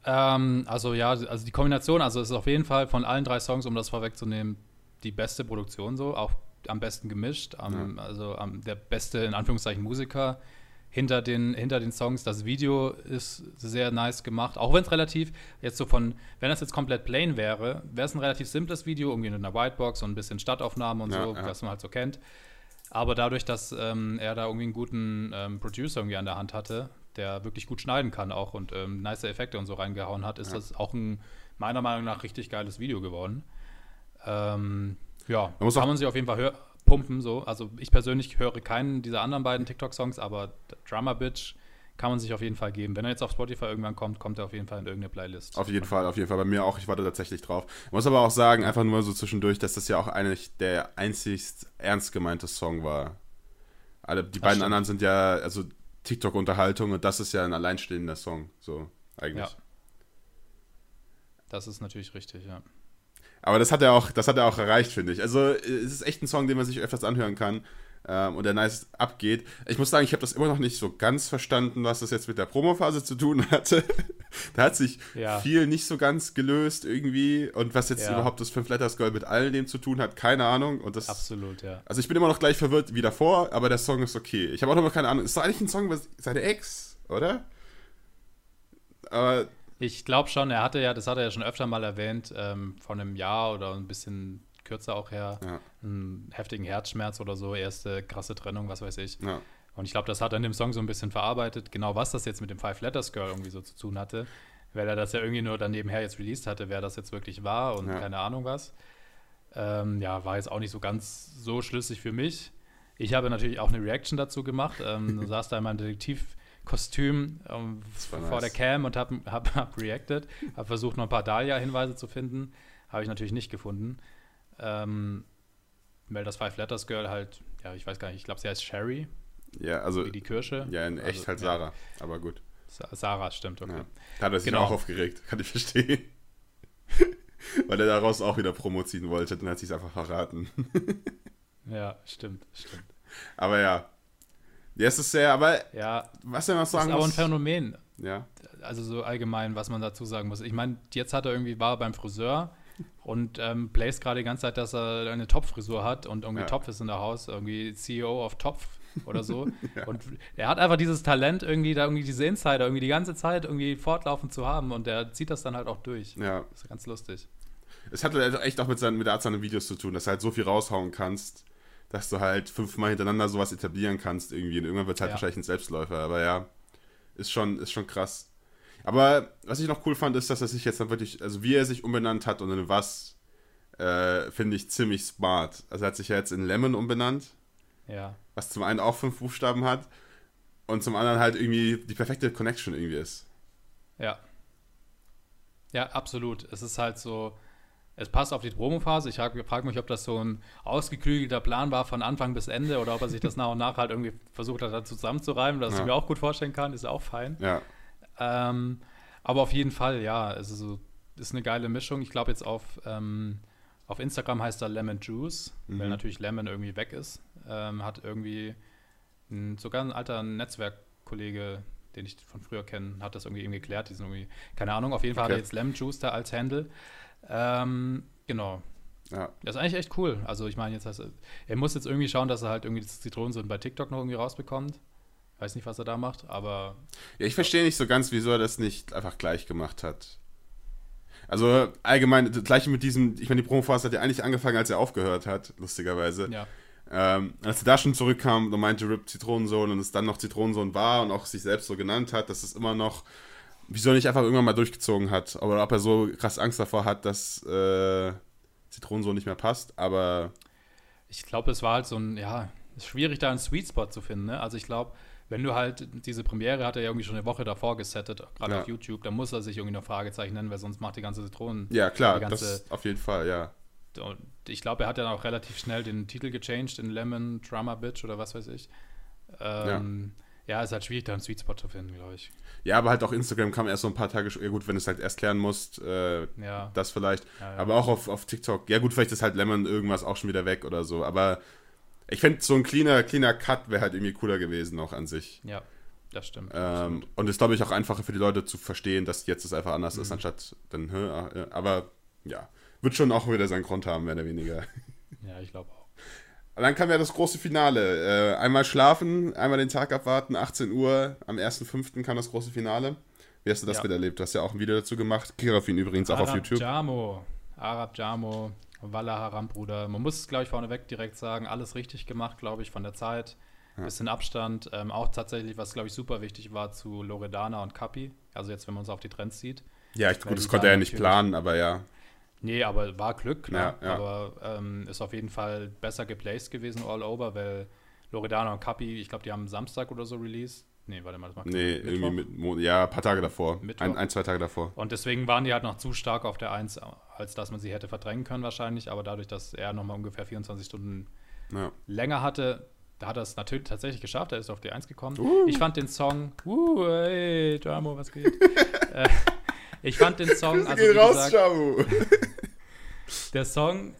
Ähm, also ja, also die Kombination, also es ist auf jeden Fall von allen drei Songs, um das vorwegzunehmen, die beste Produktion so, auch am besten gemischt, am, ja. also am, der beste in Anführungszeichen Musiker hinter den, hinter den Songs. Das Video ist sehr nice gemacht, auch wenn es relativ, jetzt so von, wenn das jetzt komplett plain wäre, wäre es ein relativ simples Video, irgendwie mit einer Whitebox und ein bisschen Stadtaufnahmen und ja, so, ja. was man halt so kennt. Aber dadurch, dass ähm, er da irgendwie einen guten ähm, Producer irgendwie an der Hand hatte, der wirklich gut schneiden kann auch und ähm, nice Effekte und so reingehauen hat, ist ja. das auch ein meiner Meinung nach richtig geiles Video geworden. Ähm, ja, man kann man sich auf jeden Fall hören pumpen. So. Also ich persönlich höre keinen dieser anderen beiden TikTok-Songs, aber Drummer Bitch kann man sich auf jeden Fall geben. Wenn er jetzt auf Spotify irgendwann kommt, kommt er auf jeden Fall in irgendeine Playlist. Auf jeden Fall, auf jeden Fall. Bei mir auch. Ich warte tatsächlich drauf. Ich muss aber auch sagen, einfach nur so zwischendurch, dass das ja auch eigentlich der einzigst ernst gemeinte Song war. Alle, die das beiden stimmt. anderen sind ja, also TikTok-Unterhaltung und das ist ja ein alleinstehender Song. So, eigentlich. Ja. Das ist natürlich richtig, ja. Aber das hat er auch, das hat er auch erreicht, finde ich. Also es ist echt ein Song, den man sich öfters anhören kann ähm, und der nice abgeht. Ich muss sagen, ich habe das immer noch nicht so ganz verstanden, was das jetzt mit der Promophase zu tun hatte. da hat sich ja. viel nicht so ganz gelöst irgendwie und was jetzt ja. überhaupt das Fünf Letters Girl mit all dem zu tun hat, keine Ahnung. Und das, Absolut, ja. Also ich bin immer noch gleich verwirrt wie davor, aber der Song ist okay. Ich habe auch noch mal keine Ahnung. Ist doch eigentlich ein Song über seine Ex, oder? Aber ich glaube schon, er hatte ja, das hat er ja schon öfter mal erwähnt, ähm, vor einem Jahr oder ein bisschen kürzer auch her, ja. einen heftigen Herzschmerz oder so, erste krasse Trennung, was weiß ich. Ja. Und ich glaube, das hat er in dem Song so ein bisschen verarbeitet. Genau was das jetzt mit dem Five Letters Girl irgendwie so zu tun hatte, weil er das ja irgendwie nur dann nebenher jetzt released hatte, wer das jetzt wirklich war und ja. keine Ahnung was. Ähm, ja, war jetzt auch nicht so ganz so schlüssig für mich. Ich habe natürlich auch eine Reaction dazu gemacht. Ähm, saß da in meinem Detektiv Kostüm ähm, vor nice. der Cam und habe hab, hab reacted. Habe versucht, noch ein paar Dahlia-Hinweise zu finden. Habe ich natürlich nicht gefunden. Ähm, weil das Five Letters Girl halt, ja, ich weiß gar nicht, ich glaube, sie heißt Sherry. Ja, also. Wie die Kirsche. Ja, in echt also, halt Sarah, ja. aber gut. Sarah, stimmt, okay. Ja. Da hat er sich genau. auch aufgeregt, kann ich verstehen. Weil er daraus auch wieder Promo ziehen wollte, dann hat sich einfach verraten. ja, stimmt, stimmt. Aber ja, ja, es ist sehr, aber ja, was er noch sagen ist aber ein Phänomen. Ja. Also so allgemein, was man dazu sagen muss. Ich meine, jetzt hat er irgendwie, war beim Friseur und ähm, plays gerade die ganze Zeit, dass er eine Topfrisur hat und irgendwie ja. Topf ist in der Haus, irgendwie CEO of Topf oder so. ja. Und er hat einfach dieses Talent, irgendwie da irgendwie diese Insider irgendwie die ganze Zeit irgendwie fortlaufend zu haben und er zieht das dann halt auch durch. Ja. Das ist ganz lustig. Es hat halt echt auch mit, seinen, mit der Art seiner Videos zu tun, dass du halt so viel raushauen kannst dass du halt fünfmal hintereinander sowas etablieren kannst irgendwie. Und irgendwann wird es halt ja. wahrscheinlich ein Selbstläufer. Aber ja, ist schon, ist schon krass. Aber was ich noch cool fand, ist, dass er sich jetzt dann wirklich, also wie er sich umbenannt hat und in was, äh, finde ich ziemlich smart. Also er hat sich ja jetzt in Lemon umbenannt. Ja. Was zum einen auch fünf Buchstaben hat und zum anderen halt irgendwie die perfekte Connection irgendwie ist. Ja. Ja, absolut. Es ist halt so, es passt auf die Promophase. Ich frage mich, ob das so ein ausgeklügelter Plan war von Anfang bis Ende oder ob er sich das nach und nach halt irgendwie versucht hat, zusammenzureimen, das ja. ich mir auch gut vorstellen kann, ist auch fein. Ja. Ähm, aber auf jeden Fall, ja, es ist, so, ist eine geile Mischung. Ich glaube jetzt auf, ähm, auf Instagram heißt er Lemon Juice, mhm. weil natürlich Lemon irgendwie weg ist. Ähm, hat irgendwie ein, sogar ein alter Netzwerkkollege, den ich von früher kenne, hat das irgendwie eben geklärt. Die sind irgendwie, keine Ahnung, auf jeden Fall okay. hat er jetzt Lemon Juice da als Handle. Ähm, genau. Ja. Das ist eigentlich echt cool. Also ich meine, jetzt heißt er, muss jetzt irgendwie schauen, dass er halt irgendwie das Zitronensohn bei TikTok noch irgendwie rausbekommt. Weiß nicht, was er da macht, aber. Ja, ich verstehe nicht so ganz, wieso er das nicht einfach gleich gemacht hat. Also allgemein, das gleiche mit diesem, ich meine, die Promophase hat ja eigentlich angefangen, als er aufgehört hat, lustigerweise. Ja. Ähm, als er da schon zurückkam und meinte Rip Zitronensohn und es dann noch Zitronensohn war und auch sich selbst so genannt hat, dass es immer noch wieso er nicht einfach irgendwann mal durchgezogen hat. Oder ob er so krass Angst davor hat, dass äh, Zitronensohn nicht mehr passt. Aber. Ich glaube, es war halt so ein, ja, ist schwierig, da einen Sweet Spot zu finden. Ne? Also ich glaube, wenn du halt diese Premiere hat er ja irgendwie schon eine Woche davor gesettet, gerade ja. auf YouTube, dann muss er sich irgendwie noch Fragezeichen nennen, weil sonst macht die ganze Zitronen. Ja, klar, ganze, das auf jeden Fall, ja. Und ich glaube, er hat ja auch relativ schnell den Titel gechanged in Lemon Drama Bitch oder was weiß ich. Ähm, ja ja, ist halt schwierig, da einen Sweet Spot zu finden, glaube ich. Ja, aber halt auch Instagram kam erst so ein paar Tage, ja gut, wenn du es halt erst klären musst, äh, ja. das vielleicht. Ja, ja. Aber auch auf, auf TikTok, ja gut, vielleicht ist halt Lemon irgendwas auch schon wieder weg oder so, aber ich fände so ein cleaner, cleaner Cut wäre halt irgendwie cooler gewesen auch an sich. Ja, das stimmt. Ähm, und ist, glaube ich, auch einfacher für die Leute zu verstehen, dass jetzt es einfach anders mhm. ist, anstatt dann, aber ja, wird schon auch wieder seinen Grund haben, mehr oder weniger. Ja, ich glaube auch. Und dann kam ja das große Finale. Äh, einmal schlafen, einmal den Tag abwarten, 18 Uhr. Am 1.5. kam das große Finale. Wie hast du das ja. miterlebt? Du hast ja auch ein Video dazu gemacht. Kirafin übrigens Arab auch auf YouTube. Jamo. Arab Jamo, Walla Haram, Bruder. Man muss es, glaube ich, vorneweg direkt sagen. Alles richtig gemacht, glaube ich, von der Zeit. Ja. Bisschen Abstand. Ähm, auch tatsächlich, was, glaube ich, super wichtig war zu Loredana und Kapi. Also jetzt, wenn man uns auf die Trends sieht. Ja, ich, gut, das konnte er ja nicht planen, aber ja. Nee, aber war Glück, klar. Ja, ja. Aber ähm, ist auf jeden Fall besser geplaced gewesen all over, weil Loredana und Kapi, ich glaube, die haben Samstag oder so released. Nee, warte mal, das macht Nee, irgendwie mit, ja, ein paar Tage davor. Ein, ein, zwei Tage davor. Und deswegen waren die halt noch zu stark auf der 1, als dass man sie hätte verdrängen können wahrscheinlich. Aber dadurch, dass er nochmal ungefähr 24 Stunden ja. länger hatte, da hat er es natürlich tatsächlich geschafft. Er ist auf die 1 gekommen. Uh. Ich fand den Song, uh, hey, Jamo, was geht? äh, ich fand den Song, also wie raus, gesagt, der Song,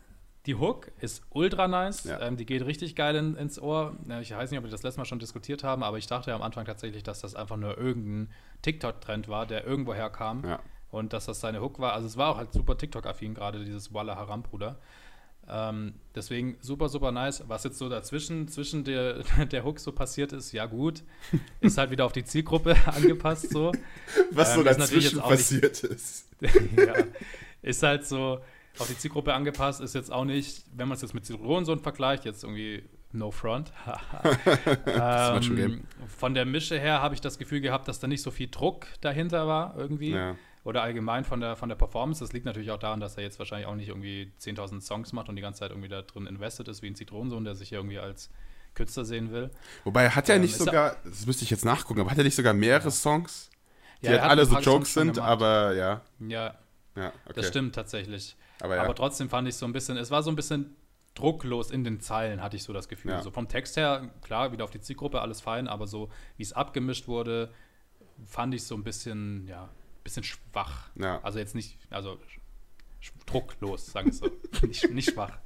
die Hook ist ultra nice. Ja. Ähm, die geht richtig geil in, ins Ohr. Ich weiß nicht, ob wir das letzte Mal schon diskutiert haben, aber ich dachte ja am Anfang tatsächlich, dass das einfach nur irgendein TikTok-Trend war, der irgendwoher kam. Ja. Und dass das seine Hook war. Also es war auch halt super TikTok-affin, gerade dieses Walla Haram, Bruder. Ähm, deswegen super, super nice. Was jetzt so dazwischen, zwischen der, der Hook so passiert ist, ja gut. Ist halt wieder auf die Zielgruppe angepasst so. Was so Ähm, natürlich dazwischen auch nicht- passiert ist. ja, ist halt so auf die Zielgruppe angepasst, ist jetzt auch nicht, wenn man es jetzt mit Zitronensohn vergleicht, jetzt irgendwie no front. ähm, von der Mische her habe ich das Gefühl gehabt, dass da nicht so viel Druck dahinter war irgendwie. Ja. Oder allgemein von der, von der Performance. Das liegt natürlich auch daran, dass er jetzt wahrscheinlich auch nicht irgendwie 10.000 Songs macht und die ganze Zeit irgendwie da drin invested ist, wie ein Zitronensohn, der sich irgendwie als Künstler sehen will. Wobei, hat er Ähm, nicht sogar, das müsste ich jetzt nachgucken, aber hat er nicht sogar mehrere Songs, die er halt alle so Jokes sind, aber ja. Ja, Ja, okay. das stimmt tatsächlich. Aber ja. Aber trotzdem fand ich so ein bisschen, es war so ein bisschen drucklos in den Zeilen, hatte ich so das Gefühl. Ja. So vom Text her, klar, wieder auf die Zielgruppe, alles fein, aber so wie es abgemischt wurde, fand ich so ein bisschen, ja, bisschen schwach. Ja. Also jetzt nicht, also drucklos, sagen wir es so. nicht, nicht schwach.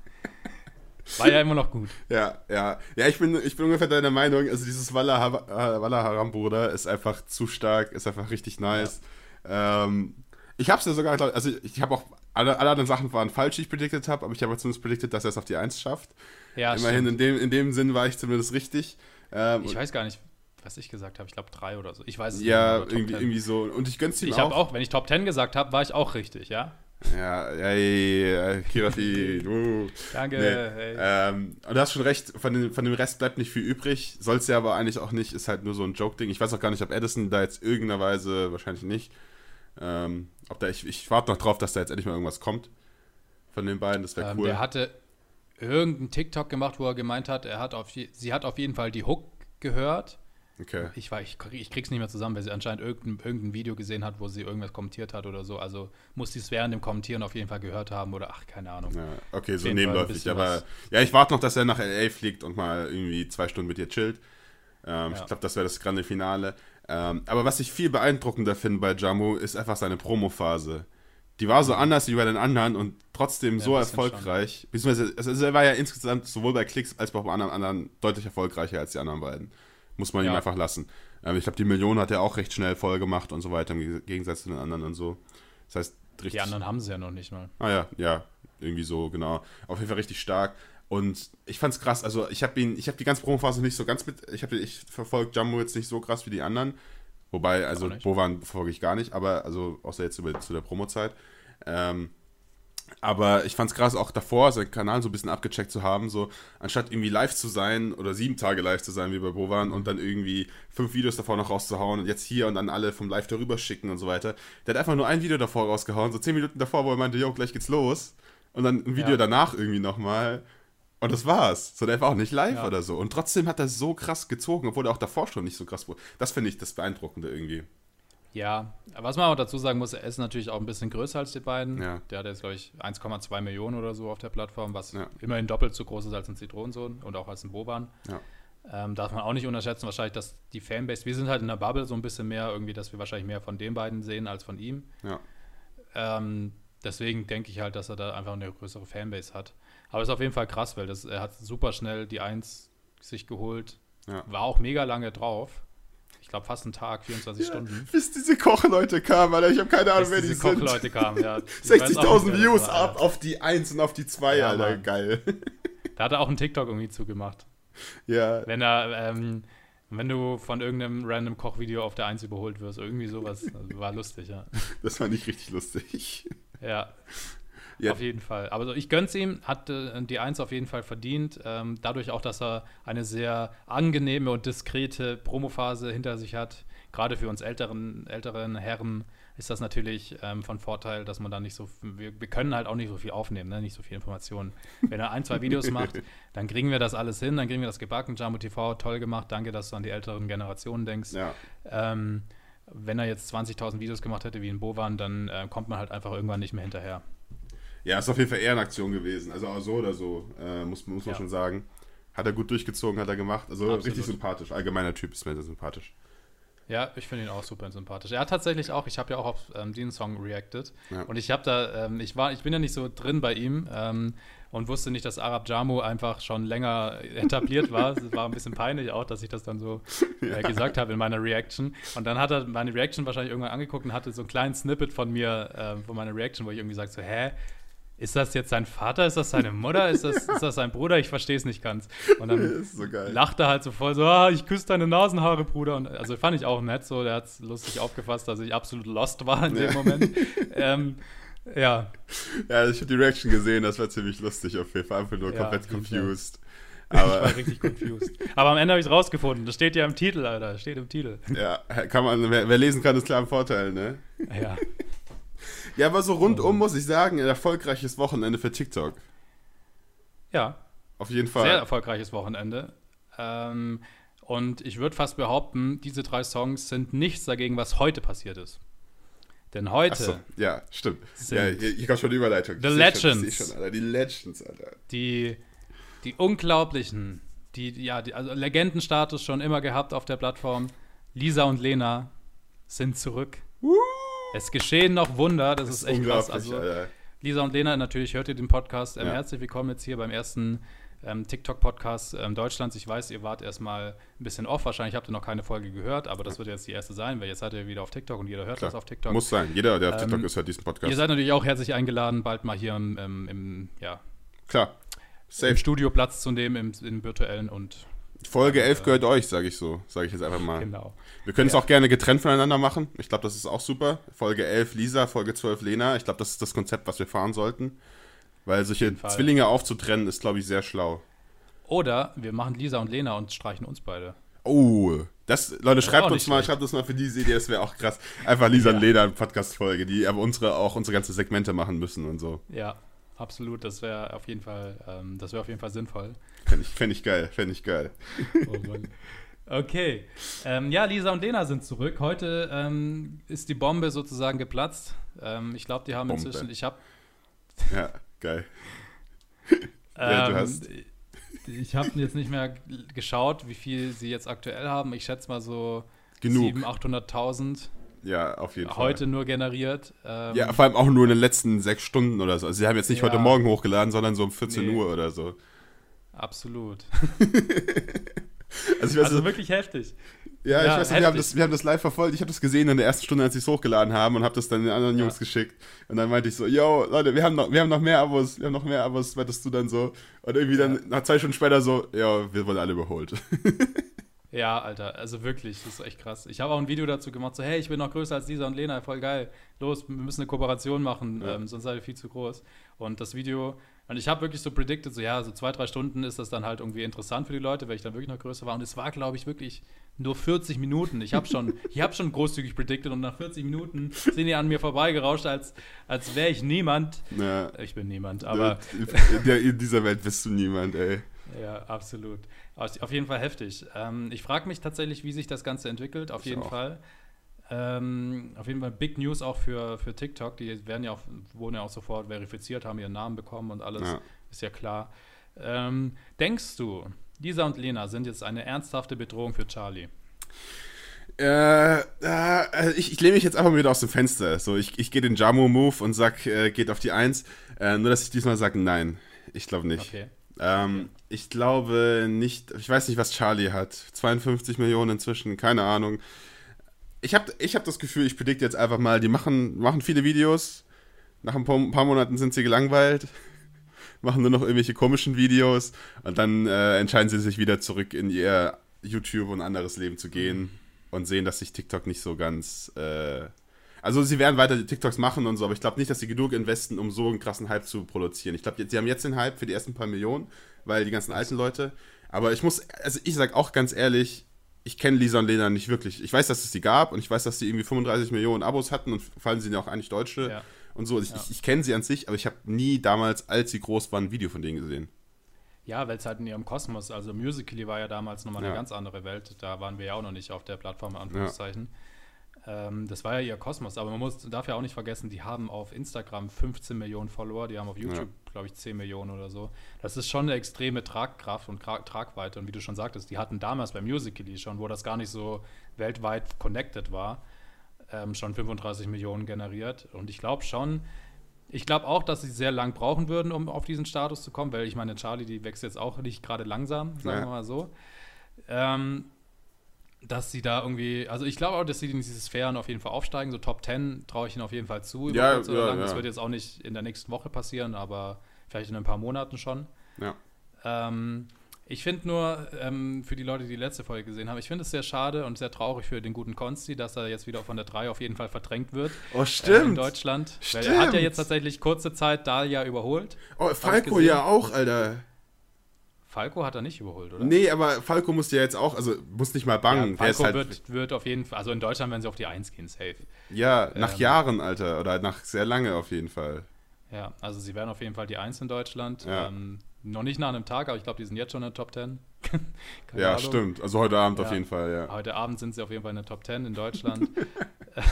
War ja immer noch gut. Ja, ja. Ja, ich bin, ich bin ungefähr deiner Meinung. Also dieses Walla, äh, Walla Haram Bruder ist einfach zu stark, ist einfach richtig nice. Ähm, ich hab's ja sogar, glaub, also ich habe auch, alle, alle anderen Sachen waren falsch, die ich predicted habe, aber ich habe zumindest predicted, dass er es auf die 1 schafft. Ja, Immerhin stimmt. in dem, in dem Sinn war ich zumindest richtig. Ähm, Ich weiß gar nicht, was ich gesagt habe. Ich glaube drei oder so. Ich weiß es ja, nicht. Top irgendwie, 10. irgendwie so. Und ich gönn's ihm Ich auch. habe auch, wenn ich Top 10 gesagt habe, war ich auch richtig, ja? Ja, ja, ja, ja Kirafi. uh. Danke. Nee. hey. Ähm, und du hast schon recht, von, den, von dem Rest bleibt nicht viel übrig. Soll's ja aber eigentlich auch nicht, ist halt nur so ein Joke-Ding. Ich weiß auch gar nicht, ob Edison da jetzt irgendeiner Weise, wahrscheinlich nicht, ähm, ob da, ich, ich warte noch drauf, dass da jetzt endlich mal irgendwas kommt von den beiden, das wäre Ähm, cool. Der hatte irgendeinen TikTok gemacht, wo er gemeint hat, er hat auf sie hat auf jeden Fall die Hook gehört. Okay. Ich, war, ich, ich krieg's nicht mehr zusammen, weil sie anscheinend irgendein, irgendein Video gesehen hat, wo sie irgendwas kommentiert hat oder so. Also muss sie es während dem Kommentieren auf jeden Fall gehört haben oder ach, keine Ahnung. Ja, okay, so nebenläufig. Aber ja, ich warte noch, dass er nach LA fliegt und mal irgendwie zwei Stunden mit ihr chillt. Ähm, Ich Ja. glaube, das wäre das grande Finale. Ähm, aber was ich viel beeindruckender finde bei Jamu, ist einfach seine Promo-Phase. Die war so anders wie bei den anderen und trotzdem so ein bisschen erfolgreich. Beziehungsweise, also er war ja insgesamt sowohl bei Klicks als auch bei anderen, anderen deutlich erfolgreicher als die anderen beiden. Muss man ihm Ja. einfach lassen. Ähm, ich glaube, die Million hat er auch recht schnell voll gemacht und so weiter, im Gegensatz zu den anderen und so. Das heißt, richtig. Die anderen haben sie ja noch nicht mal. Ah ja, ja, irgendwie so, genau. Auf jeden Fall richtig stark. Und ich fand's krass, also ich habe ihn, ich habe die ganze Promophase nicht so ganz mit, ich habe ich verfolge Jumbo jetzt nicht so krass wie die anderen. Wobei, also. Bovan verfolge ich gar nicht, aber also außer jetzt über, zu der Promozeit. Ähm, aber ich fand's krass, auch davor seinen Kanal so ein bisschen abgecheckt zu haben, so anstatt irgendwie live zu sein oder sieben Tage live zu sein wie bei Bovan und dann irgendwie fünf Videos davor noch rauszuhauen und jetzt hier und dann alle vom Live darüber schicken und so weiter. Der hat einfach nur ein Video davor rausgehauen, so zehn Minuten davor, wo er meinte, jo, gleich geht's los. Und dann ein Video Ja. danach irgendwie nochmal. Und das war's. So, der war auch nicht live Ja. oder so. Und trotzdem hat er so krass gezogen, obwohl er auch davor schon nicht so krass wurde. Das finde ich das Beeindruckende irgendwie. Ja, was man auch dazu sagen muss, er ist natürlich auch ein bisschen größer als die beiden. Ja. Der hat jetzt, glaube ich, 1,2 Millionen oder so auf der Plattform, was Ja. immerhin doppelt so groß ist als ein Zitronensohn und auch als ein Boban. Ja. Ähm, darf man auch nicht unterschätzen, wahrscheinlich, dass die Fanbase, wir sind halt in der Bubble so ein bisschen mehr irgendwie, dass wir wahrscheinlich mehr von den beiden sehen als von ihm. Ja. Ähm, deswegen denke ich halt, dass er da einfach eine größere Fanbase hat. Aber es ist auf jeden Fall krass, weil das, er hat super schnell die Eins sich geholt. Ja. War auch mega lange drauf. Ich glaube fast einen Tag, 24 Stunden. Bis diese Kochleute kamen, Alter. Ich habe keine Ahnung, Bis wer die diese sind. Kochleute kamen, ja. Ich weiß auch 60.000 nicht, wer das Views war, ab auf die 1 und auf die 2, Ja, Alter. Mann. Geil. Da hat er auch einen TikTok irgendwie zugemacht. ja. Wenn er, ähm, wenn du von irgendeinem random Kochvideo auf der Eins überholt wirst, irgendwie sowas, also war lustig, ja. Das fand ich richtig lustig. Ja, Ja. auf jeden Fall. Aber so, ich gönn's ihm, hat äh, die Eins auf jeden Fall verdient. Ähm, dadurch auch, dass er eine sehr angenehme und diskrete Promophase hinter sich hat. Gerade für uns älteren, älteren Herren ist das natürlich ähm, von Vorteil, dass man da nicht so, wir, wir können halt auch nicht so viel aufnehmen, ne? nicht so viel Informationen. Wenn er ein, zwei Videos macht, dann kriegen wir das alles hin, dann kriegen wir das gebacken. Jumbo TV, toll gemacht, danke, dass du an die älteren Generationen denkst. Ja. Ähm, wenn er jetzt 20.000 Videos gemacht hätte wie in Bovan, dann äh, kommt man halt einfach irgendwann nicht mehr hinterher. Ja, ist auf jeden Fall eher eine Aktion gewesen. Also auch so oder so, äh, muss, muss man Ja. schon sagen. Hat er gut durchgezogen, hat er gemacht. Also Absolut. richtig sympathisch. Allgemeiner Typ ist mir sehr sympathisch. Ja, ich finde ihn auch super sympathisch. Er hat tatsächlich auch, ich habe ja auch auf ähm, den Song reacted ja. und ich habe da, ähm, ich war, ich bin ja nicht so drin bei ihm ähm, und wusste nicht, dass Arab Jamu einfach schon länger etabliert war. Es war ein bisschen peinlich auch, dass ich das dann so äh, ja. gesagt habe in meiner Reaction. Und dann hat er meine Reaction wahrscheinlich irgendwann angeguckt und hatte so einen kleinen Snippet von mir, äh, von meiner Reaction, wo ich irgendwie sage so, hä, ist das jetzt sein Vater? Ist das seine Mutter? Ist das, ist das sein Bruder? Ich verstehe es nicht ganz. Und dann so lachte er halt so voll so, ah, ich küsse deine Nasenhaare, Bruder. Und also fand ich auch nett so. Der hat es lustig aufgefasst, dass ich absolut lost war in ja. dem Moment. ähm, ja. Ja, ich habe die Reaction gesehen, das war ziemlich lustig auf jeden Fall. Einfach nur ja, komplett confused. Aber ich war richtig confused. Aber am Ende habe ich es rausgefunden. Das steht ja im Titel, Alter. Steht im Titel. Ja, kann man, wer, wer lesen kann, ist klar ein Vorteil, ne? Ja. Ja, aber so rundum muss ich sagen, ein erfolgreiches Wochenende für TikTok. Ja. Auf jeden Fall. Sehr erfolgreiches Wochenende. Ähm, und ich würde fast behaupten, diese drei Songs sind nichts dagegen, was heute passiert ist. Denn heute. So, ja, stimmt. Ja, hier kommt schon die Überleitung. The Legends. Schon, schon, Alter, die Legends, Alter. Die, die unglaublichen, die, ja, die, also Legendenstatus schon immer gehabt auf der Plattform. Lisa und Lena sind zurück. Woo! Es geschehen noch Wunder, das, das ist echt krass. Also, Alter. Lisa und Lena, natürlich hört ihr den Podcast. Ähm, ja. Herzlich willkommen jetzt hier beim ersten ähm, TikTok-Podcast ähm, Deutschlands. Ich weiß, ihr wart erstmal ein bisschen off. Wahrscheinlich habt ihr noch keine Folge gehört, aber das wird jetzt die erste sein, weil jetzt seid ihr wieder auf TikTok und jeder hört Klar. das auf TikTok. Muss sein. Jeder, der auf TikTok ähm, ist, hört diesen Podcast. Ihr seid natürlich auch herzlich eingeladen, bald mal hier im, im ja, Klar. Safe. im Studio Platz zu nehmen, im, im virtuellen und Folge 11 gehört euch, sage ich so. Sage ich jetzt einfach mal. Genau. Wir können es auch gerne getrennt voneinander machen. Ich glaube, das ist auch super. Folge 11 Lisa, Folge 12 Lena. Ich glaube, das ist das Konzept, was wir fahren sollten. Weil solche Zwillinge aufzutrennen, ist, glaube ich, sehr schlau. Oder wir machen Lisa und Lena und streichen uns beide. Oh, das, Leute, schreibt uns mal, schreibt uns mal für diese Idee, das wäre auch krass. Einfach Lisa ja. und Lena Podcast-Folge, die aber unsere auch unsere ganze Segmente machen müssen und so. Ja, absolut. Das wäre auf jeden Fall, ähm, das wäre auf jeden Fall sinnvoll. Fände ich, fänd ich geil, fände ich geil. Oh Mann. Okay. Ähm, ja, Lisa und Lena sind zurück. Heute ähm, ist die Bombe sozusagen geplatzt. Ähm, ich glaube, die haben Bombe. inzwischen. Ich habe. Ja, geil. ja, du ähm, hast. Ich habe jetzt nicht mehr geschaut, wie viel sie jetzt aktuell haben. Ich schätze mal so 700.000, 800.000. Ja, auf jeden heute Fall. Heute nur generiert. Ähm, ja, vor allem auch nur in den letzten sechs Stunden oder so. Also sie haben jetzt nicht ja. heute Morgen hochgeladen, sondern so um 14 nee. Uhr oder so. Absolut. also, weiß, also wirklich heftig. Ja, ja ich weiß nicht, wir haben, das, wir haben das live verfolgt. Ich habe das gesehen in der ersten Stunde, als sie es hochgeladen haben und habe das dann den anderen ja. Jungs geschickt. Und dann meinte ich so, yo, Leute, wir haben noch, wir haben noch mehr Abos, wir haben noch mehr Abos, meintest du dann so. Und irgendwie dann nach zwei Stunden später so, ja, wir wurden alle überholt. Ja, Alter, also wirklich, das ist echt krass. Ich habe auch ein Video dazu gemacht, so, hey, ich bin noch größer als Lisa und Lena, voll geil. Los, wir müssen eine Kooperation machen, ja. ähm, sonst seid ihr viel zu groß. Und das Video und ich habe wirklich so predicted, so ja, so zwei, drei Stunden ist das dann halt irgendwie interessant für die Leute, weil ich dann wirklich noch größer war. Und es war, glaube ich, wirklich nur 40 Minuten. Ich habe schon, ich habe schon großzügig predicted und nach 40 Minuten sind die an mir vorbeigerauscht, als, als wäre ich niemand. Ja. Ich bin niemand, aber. In, der, in dieser Welt bist du niemand, ey. Ja, absolut. Auf jeden Fall heftig. Ähm, ich frage mich tatsächlich, wie sich das Ganze entwickelt, auf ich jeden auch. Fall. Ähm, auf jeden Fall Big News auch für, für TikTok. Die werden ja auch, wurden ja auch sofort verifiziert, haben ihren Namen bekommen und alles. Ja. Ist ja klar. Ähm, denkst du, Lisa und Lena sind jetzt eine ernsthafte Bedrohung für Charlie? Äh, äh, ich, ich lehne mich jetzt einfach mal wieder aus dem Fenster. So, ich, ich gehe den Jamo-Move und sag, äh, geht auf die Eins. Äh, nur, dass ich diesmal sage, nein. Ich glaube nicht. Okay. Ähm. Ich glaube nicht, ich weiß nicht, was Charlie hat. 52 Millionen inzwischen, keine Ahnung ich habe ich hab das Gefühl, ich predikte jetzt einfach mal, die machen, machen viele Videos. Nach ein paar, ein paar Monaten sind sie gelangweilt, machen nur noch irgendwelche komischen Videos und dann äh, entscheiden sie sich wieder zurück in ihr YouTube und anderes Leben zu gehen mhm. und sehen, dass sich TikTok nicht so ganz. Äh, also sie werden weiter die TikToks machen und so, aber ich glaube nicht, dass sie genug investen, um so einen krassen Hype zu produzieren. Ich glaube, sie haben jetzt den Hype für die ersten paar Millionen, weil die ganzen alten Leute. Aber ich muss, also ich sag auch ganz ehrlich, ich kenne Lisa und Lena nicht wirklich. Ich weiß, dass es sie gab und ich weiß, dass sie irgendwie 35 Millionen Abos hatten und fallen sie ja auch eigentlich Deutsche ja. und so. Ich, ja. ich, ich kenne sie an sich, aber ich habe nie damals, als sie groß waren, ein Video von denen gesehen. Ja, weil es halt in ihrem Kosmos, also Musical.ly war ja damals nochmal eine ganz andere Welt. Da waren wir ja auch noch nicht auf der Plattform, Anführungszeichen. Ähm, das war ja ihr Kosmos, aber man muss, darf ja auch nicht vergessen, die haben auf Instagram 15 Millionen Follower, die haben auf YouTube, ja. glaube ich, 10 Millionen oder so. Das ist schon eine extreme Tragkraft und Tragweite. Und wie du schon sagtest, die hatten damals bei Musical.ly schon, wo das gar nicht so weltweit connected war, ähm, schon 35 Millionen generiert. Und ich glaube schon, ich glaube auch, dass sie sehr lang brauchen würden, um auf diesen Status zu kommen, weil ich meine, Charlie, die wächst jetzt auch nicht gerade langsam, sagen ja. wir mal so. Ähm, dass sie da irgendwie, also ich glaube auch, dass sie in diese Sphären auf jeden Fall aufsteigen. So Top 10 traue ich ihnen auf jeden Fall zu. Ja, ja, ja, Das wird jetzt auch nicht in der nächsten Woche passieren, aber vielleicht in ein paar Monaten schon. Ja. Ähm, ich finde nur, ähm, für die Leute, die die letzte Folge gesehen haben, ich finde es sehr schade und sehr traurig für den guten Konsti, dass er jetzt wieder von der 3 auf jeden Fall verdrängt wird. Oh, stimmt. Äh, in Deutschland. Stimmt. Weil er hat ja jetzt tatsächlich kurze Zeit Dalia überholt. Oh, Falco ja auch, Alter. Falco hat er nicht überholt, oder? Nee, aber Falco muss ja jetzt auch, also muss nicht mal bangen. Ja, Falco halt wird, wird auf jeden Fall, also in Deutschland werden sie auf die 1 gehen, safe. Ja, nach ähm, Jahren, Alter, oder nach sehr lange auf jeden Fall. Ja, also sie werden auf jeden Fall die 1 in Deutschland. Ja. Ähm, noch nicht nach einem Tag, aber ich glaube, die sind jetzt schon in der Top 10. ja, Ahnung. stimmt. Also heute Abend ja. auf jeden Fall, ja. Heute Abend sind sie auf jeden Fall in der Top 10 in Deutschland.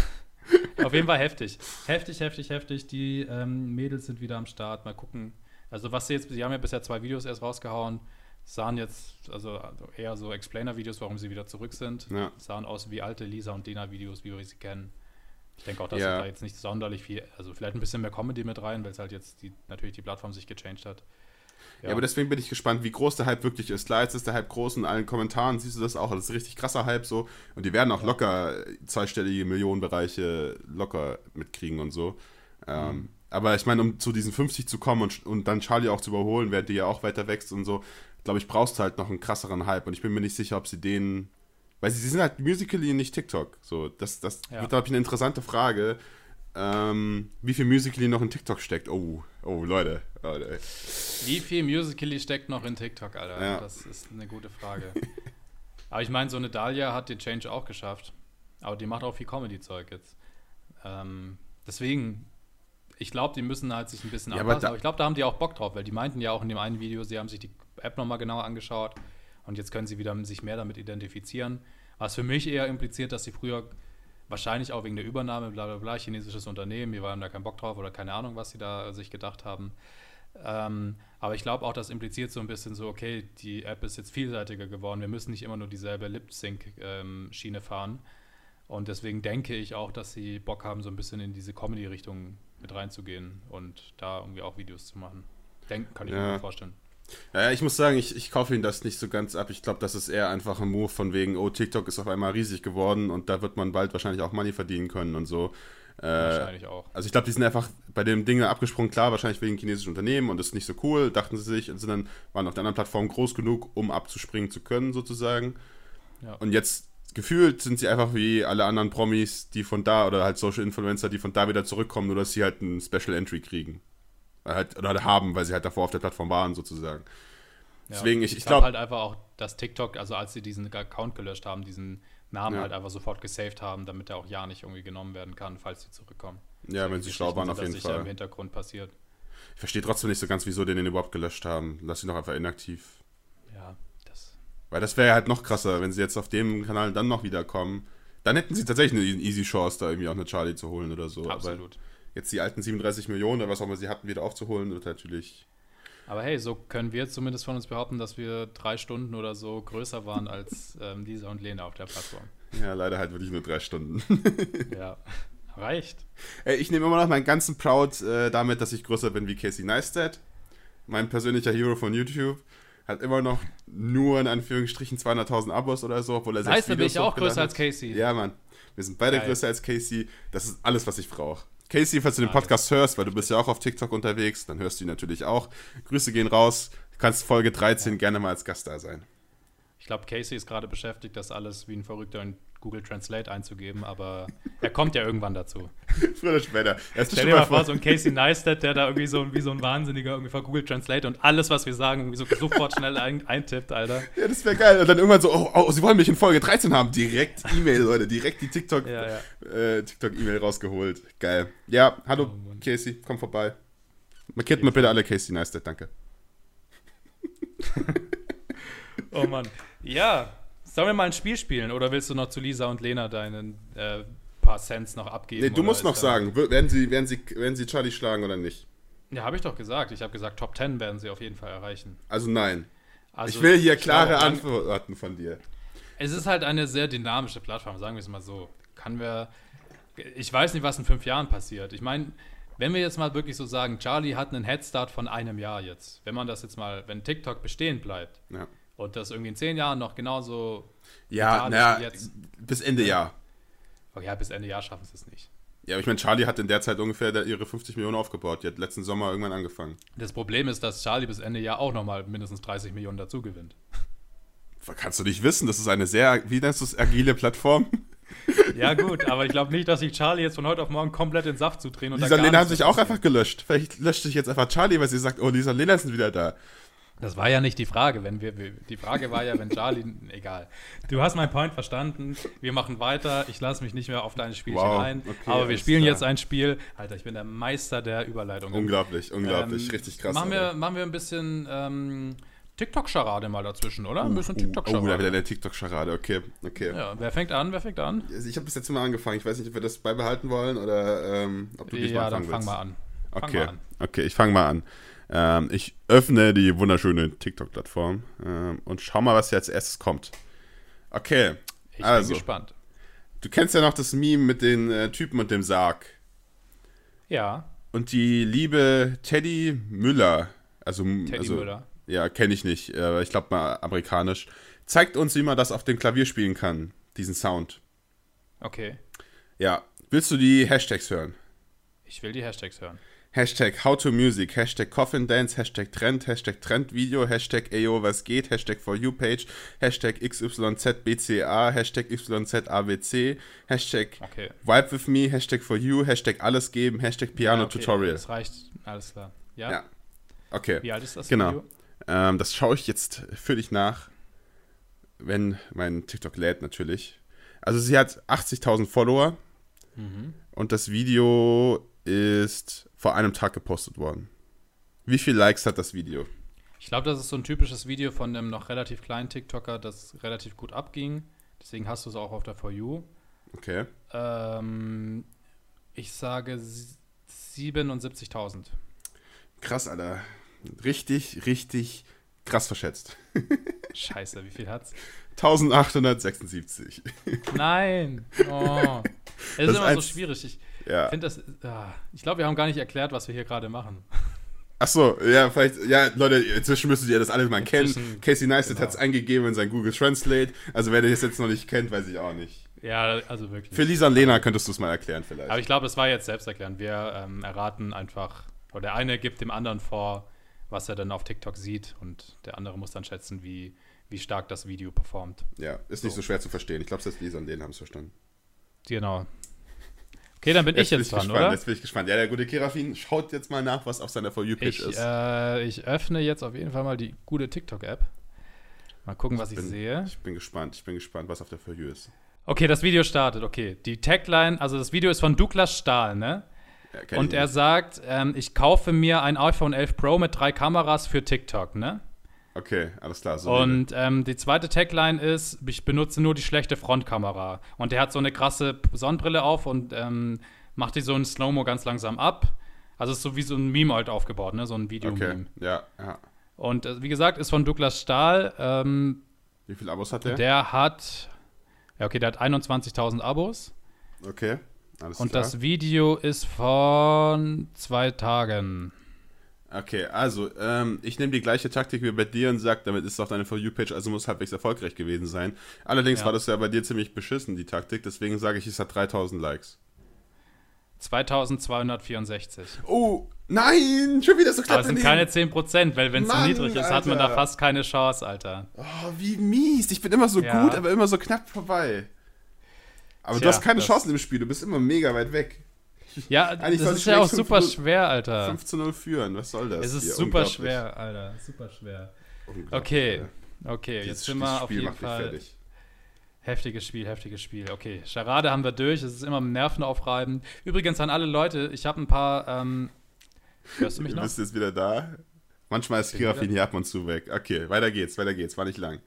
auf jeden Fall heftig. Heftig, heftig, heftig. Die ähm, Mädels sind wieder am Start. Mal gucken, also was sie jetzt, sie haben ja bisher zwei Videos erst rausgehauen, sahen jetzt, also eher so Explainer-Videos, warum sie wieder zurück sind. Ja. Sahen aus wie alte Lisa und Dena-Videos, wie wir sie kennen. Ich denke auch, dass ja. da jetzt nicht sonderlich viel, also vielleicht ein bisschen mehr Comedy mit rein, weil es halt jetzt die, natürlich die Plattform sich gechanged hat. Ja. ja. aber deswegen bin ich gespannt, wie groß der Hype wirklich ist. Klar, jetzt ist der Hype groß in allen Kommentaren siehst du das auch. Das ist richtig krasser Hype so. Und die werden auch ja. locker zweistellige Millionenbereiche locker mitkriegen und so. Ähm, mhm. Aber ich meine, um zu diesen 50 zu kommen und, und dann Charlie auch zu überholen, während die ja auch weiter wächst und so, glaube ich, brauchst du halt noch einen krasseren Hype. Und ich bin mir nicht sicher, ob sie den. Weil sie, sie sind halt Musically nicht TikTok. So, das, das ja. wird, glaube ich, eine interessante Frage. Ähm, wie viel Musically noch in TikTok steckt. Oh, oh, Leute. Leute. Wie viel Musically steckt noch in TikTok, Alter? Ja. Das ist eine gute Frage. Aber ich meine, so eine Dahlia hat den Change auch geschafft. Aber die macht auch viel Comedy-Zeug jetzt. Ähm, deswegen, ich glaube, die müssen halt sich ein bisschen ja, anpassen. Aber, aber, ich glaube, da haben die auch Bock drauf, weil die meinten ja auch in dem einen Video, sie haben sich die App nochmal genauer angeschaut und jetzt können sie wieder sich mehr damit identifizieren. Was für mich eher impliziert, dass sie früher wahrscheinlich auch wegen der Übernahme, bla bla bla, chinesisches Unternehmen, wir waren da keinen Bock drauf oder keine Ahnung, was sie da sich gedacht haben. Ähm, aber ich glaube auch, das impliziert so ein bisschen so, okay, die App ist jetzt vielseitiger geworden, wir müssen nicht immer nur dieselbe Lip-Sync-Schiene fahren. Und deswegen denke ich auch, dass sie Bock haben, so ein bisschen in diese Comedy-Richtung mit reinzugehen und da irgendwie auch Videos zu machen. Denken kann ich ja. mir vorstellen. Ja, ich muss sagen, ich, ich kaufe ihn das nicht so ganz ab. Ich glaube, das ist eher einfach ein Move von wegen, oh, TikTok ist auf einmal riesig geworden und da wird man bald wahrscheinlich auch Money verdienen können und so. Äh, wahrscheinlich auch. Also ich glaube, die sind einfach bei dem Ding abgesprungen, klar, wahrscheinlich wegen chinesischen Unternehmen und das ist nicht so cool, dachten sie sich und sind dann, waren auf der anderen Plattform groß genug, um abzuspringen zu können, sozusagen. Ja. Und jetzt gefühlt sind sie einfach wie alle anderen Promis, die von da oder halt Social Influencer, die von da wieder zurückkommen, nur dass sie halt ein Special Entry kriegen. Halt, oder haben, weil sie halt davor auf der Plattform waren, sozusagen. Ja, Deswegen, ich, ich glaube halt einfach auch, dass TikTok, also als sie diesen Account gelöscht haben, diesen Namen ja. halt einfach sofort gesaved haben, damit er auch ja nicht irgendwie genommen werden kann, falls sie zurückkommen. Ja, wenn sie schlau waren, auf jeden Fall. im Hintergrund passiert. Ich verstehe trotzdem nicht so ganz, wieso den den überhaupt gelöscht haben. Lass sie doch einfach inaktiv. Ja, weil das wäre halt noch krasser, wenn sie jetzt auf dem Kanal dann noch wiederkommen. Dann hätten sie tatsächlich eine easy Chance, da irgendwie auch eine Charlie zu holen oder so. Absolut. Aber jetzt die alten 37 Millionen oder was auch immer sie hatten, wieder aufzuholen, wird natürlich. Aber hey, so können wir zumindest von uns behaupten, dass wir drei Stunden oder so größer waren als ähm, Lisa und Lena auf der Plattform. Ja, leider halt wirklich nur drei Stunden. ja, reicht. Ey, ich nehme immer noch meinen ganzen Proud äh, damit, dass ich größer bin wie Casey Neistat, mein persönlicher Hero von YouTube hat immer noch nur in Anführungsstrichen 200.000 Abos oder so, obwohl er selbst Heißt, bin ich auch größer hat. als Casey. Ja, Mann. Wir sind beide Geil. größer als Casey. Das ist alles, was ich brauche. Casey, falls du den Podcast hörst, weil du bist ja auch auf TikTok unterwegs, dann hörst du ihn natürlich auch. Grüße gehen raus. Du kannst Folge 13 ja. gerne mal als Gast da sein. Ich glaube, Casey ist gerade beschäftigt, das alles wie ein Verrückter in Google Translate einzugeben, aber er kommt ja irgendwann dazu. Früher oder später. Stell dir mal vor, so ein Casey Neistat, der da irgendwie so wie so ein Wahnsinniger irgendwie vor Google Translate und alles, was wir sagen, irgendwie so sofort schnell ein, eintippt, Alter. Ja, das wäre geil. Und dann irgendwann so, oh, oh, sie wollen mich in Folge 13 haben. Direkt E-Mail, Leute. Direkt die TikTok-E-Mail ja, ja. äh, TikTok rausgeholt. Geil. Ja, hallo oh, Casey, komm vorbei. Markiert mir bitte alle Casey Neistat, danke. oh Mann. Ja, sollen wir mal ein Spiel spielen oder willst du noch zu Lisa und Lena deinen äh, paar Cents noch abgeben. Nee, du musst noch sagen, werden sie, werden, sie, werden sie Charlie schlagen oder nicht? Ja, habe ich doch gesagt. Ich habe gesagt, Top 10 werden sie auf jeden Fall erreichen. Also nein. Also, ich will hier klare Antworten von dir. Es ist halt eine sehr dynamische Plattform, sagen wir es mal so. Kann wir. Ich weiß nicht, was in fünf Jahren passiert. Ich meine, wenn wir jetzt mal wirklich so sagen, Charlie hat einen Headstart von einem Jahr jetzt. Wenn man das jetzt mal, wenn TikTok bestehen bleibt Ja, und das irgendwie in zehn Jahren noch genauso. ja naja, bis Ende Jahr. Oh ja, bis Ende Jahr schaffen sie es nicht. Ja, aber ich meine, Charlie hat in der Zeit ungefähr ihre 50 Millionen aufgebaut. Die hat letzten Sommer irgendwann angefangen. Das Problem ist, dass Charlie bis Ende Jahr auch nochmal mindestens 30 Millionen dazu gewinnt. Kannst du nicht wissen, das ist eine sehr, wie nennst du es, agile Plattform. Ja, gut, aber ich glaube nicht, dass sich Charlie jetzt von heute auf morgen komplett in Saft zudrehen und da Lisa Lena haben nichts sich auch einfach gelöscht. Vielleicht löscht sich jetzt einfach Charlie, weil sie sagt, oh, Lisa Lena ist wieder da. Das war ja nicht die Frage. Wenn wir, die Frage war ja, wenn Charlie. egal. Du hast meinen Point verstanden. Wir machen weiter. Ich lasse mich nicht mehr auf deine Spielchen Wow, ein. okay, aber wir spielen klar. jetzt ein Spiel. Alter, ich bin der Meister der Überleitung. Unglaublich, unglaublich, richtig krass. Machen wir, machen wir ein bisschen ähm, TikTok-Scharade mal dazwischen, oder? Ein bisschen Oh, oh, da TikTok-Scharade. wieder der TikTok-Scharade, okay, okay. ja, wer fängt an? Wer fängt an? Also ich habe bis jetzt mal angefangen. Ich weiß nicht, ob wir das beibehalten wollen oder ähm, ob du diesmal Ja, dann anfangen fang willst. mal an. Fang Okay, mal an. okay, ich fange mal an. Ähm, ich öffne die wunderschöne TikTok-Plattform ähm, und schau mal, was hier als erstes kommt. Okay, Ich Also. bin gespannt. du kennst ja noch das Meme mit den äh, Typen und dem Sarg. Ja, Und die liebe Teddy Müller, also, Teddy also Müller. ja, kenne ich nicht, äh, ich glaube mal amerikanisch, zeigt uns, wie man das auf dem Klavier spielen kann, diesen Sound. Okay. Ja, willst du die Hashtags hören? Ich will die Hashtags hören. Hashtag How to Music, Hashtag Coffin Dance, Hashtag Trend, Hashtag Trendvideo, Hashtag Ayo was geht, Hashtag For You Page, Hashtag XYZBCA, Hashtag YZABC, Hashtag Okay. Vibe with me, Hashtag For You, Hashtag Alles geben, Hashtag Piano Ja, okay, Tutorial. Das reicht. Alles klar. Ja? Ja. Okay, Wie alt ist das Genau. Video? ähm, das schaue ich jetzt für dich nach, wenn mein TikTok lädt natürlich. Also sie hat 80.000 Follower Mhm. und das Video ist vor einem Tag gepostet worden. Wie viele Likes hat das Video? Ich glaube, das ist so ein typisches Video von einem noch relativ kleinen TikToker, das relativ gut abging. Deswegen hast du es auch auf der For You. Okay. Ähm, ich sage sie- 77.000. Krass, Alter. Richtig, richtig krass verschätzt. Scheiße, wie viel hat's? 1876. Nein! Oh. Es Das ist immer so schwierig. Ich Ja. finde das. Ah, ich glaube, wir haben gar nicht erklärt, was wir hier gerade machen. Ach so, ja, vielleicht, ja, Leute, inzwischen müsstet ihr das alle mal kennen. Inzwischen- Casey Neistat genau. hat es eingegeben in sein Google Translate. Also, wer das jetzt noch nicht kennt, weiß ich auch nicht. Ja, also wirklich. Für Lisa und Lena könntest du es mal erklären, vielleicht. Aber ich glaube, es war jetzt selbsterklärend. Wir ähm, erraten einfach, oder der eine gibt dem anderen vor, was er dann auf TikTok sieht und der andere muss dann schätzen, wie, wie stark das Video performt. ja, ist nicht so schwer zu verstehen. Ich glaube, selbst Lisa und Lena haben es verstanden. Genau. Okay, dann bin ich bin jetzt dran, gespannt, oder? Jetzt bin ich gespannt. Ja, der gute Kerafin schaut jetzt mal nach, was auf seiner For You-Page Ich, ist. äh, ich öffne jetzt auf jeden Fall mal die gute TikTok-App. Mal gucken, was ich, bin, sehe. Ich bin gespannt. Ich bin gespannt, was auf der For You ist. Okay, das Video startet. Okay, die Tagline, also das Video ist von Douglas Stahl, ne? Ja, Und ich er sagt, ähm, ich kaufe mir ein iPhone 11 Pro mit drei Kameras für TikTok, ne? Okay, alles klar. So Und ähm, die zweite Tagline ist, ich benutze nur die schlechte Frontkamera. Und der hat so eine krasse Sonnenbrille auf und ähm, macht die so in Slow-Mo ganz langsam ab. Also ist so wie so ein Meme halt aufgebaut, ne? So ein Okay, Video-Meme. ja, ja. Und äh, wie gesagt, ist von Douglas Stahl. Ähm, Wie viele Abos hat der? der hat, ja okay, der hat 21.000 Abos. Okay, alles Und klar. das Video ist von zwei Tagen. Okay, also, ähm, ich nehme die gleiche Taktik wie bei dir und sag, damit ist es auf deine For You-Page, also muss halbwegs erfolgreich gewesen sein. Allerdings Ja. war das ja bei dir ziemlich beschissen, die Taktik, deswegen sage ich, es hat 3000 Likes. 2264. Oh, nein, schon wieder so Aber knapp es sind keine 10%, weil wenn es so Mann, niedrig ist, hat man da Alter. fast keine Chance, Alter. Oh, wie mies. Ich bin immer so Ja. gut, aber immer so knapp vorbei. Aber du Tja, hast keine Chancen im Spiel, du bist immer mega weit weg. Ja, Eigentlich das ist ja auch super 5 schwer, Alter. 5 zu 0 führen, was soll das? Es ist hier? super schwer, Alter. Super schwer. Okay, okay, Dieses- jetzt sind wir auf jeden Fall. Heftiges Spiel, heftiges Spiel. Okay, Charade haben wir durch. Es ist immer nervenaufreibend. Übrigens an alle Leute, ich habe ein paar. Ähm, hörst du mich Du noch? bist jetzt wieder da. Manchmal ist Kirafin hier ab und zu weg. Okay, weiter geht's, weiter geht's, war nicht lang.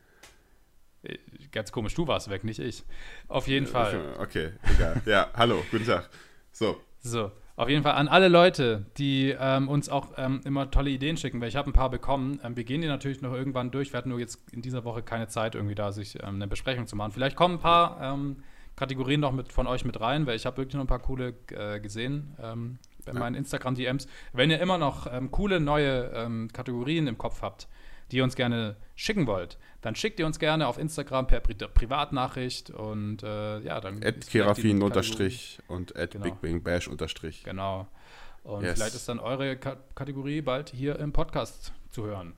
Ganz komisch, du warst weg, nicht ich. Auf jeden Fall. Okay, egal. Ja, hallo, guten Tag. So. So, auf jeden Fall an alle Leute, die ähm, uns auch ähm, immer tolle Ideen schicken, weil ich habe ein paar bekommen. Ähm, wir gehen die natürlich noch irgendwann durch. Wir hatten nur jetzt in dieser Woche keine Zeit, irgendwie da sich ähm, eine Besprechung zu machen. Vielleicht kommen ein paar ähm, Kategorien noch mit, von euch mit rein, weil ich habe wirklich noch ein paar coole äh, gesehen ähm, bei ja. meinen Instagram-DMs. Wenn ihr immer noch coole neue Kategorien im Kopf habt, die ihr uns gerne schicken wollt, dann schickt ihr uns gerne auf Instagram per Pri Privatnachricht und äh, ja, dann. At Kerafin unterstrich und at genau. Big Bash unterstrich. Genau. Und yes. vielleicht ist dann eure K Kategorie bald hier im Podcast zu hören.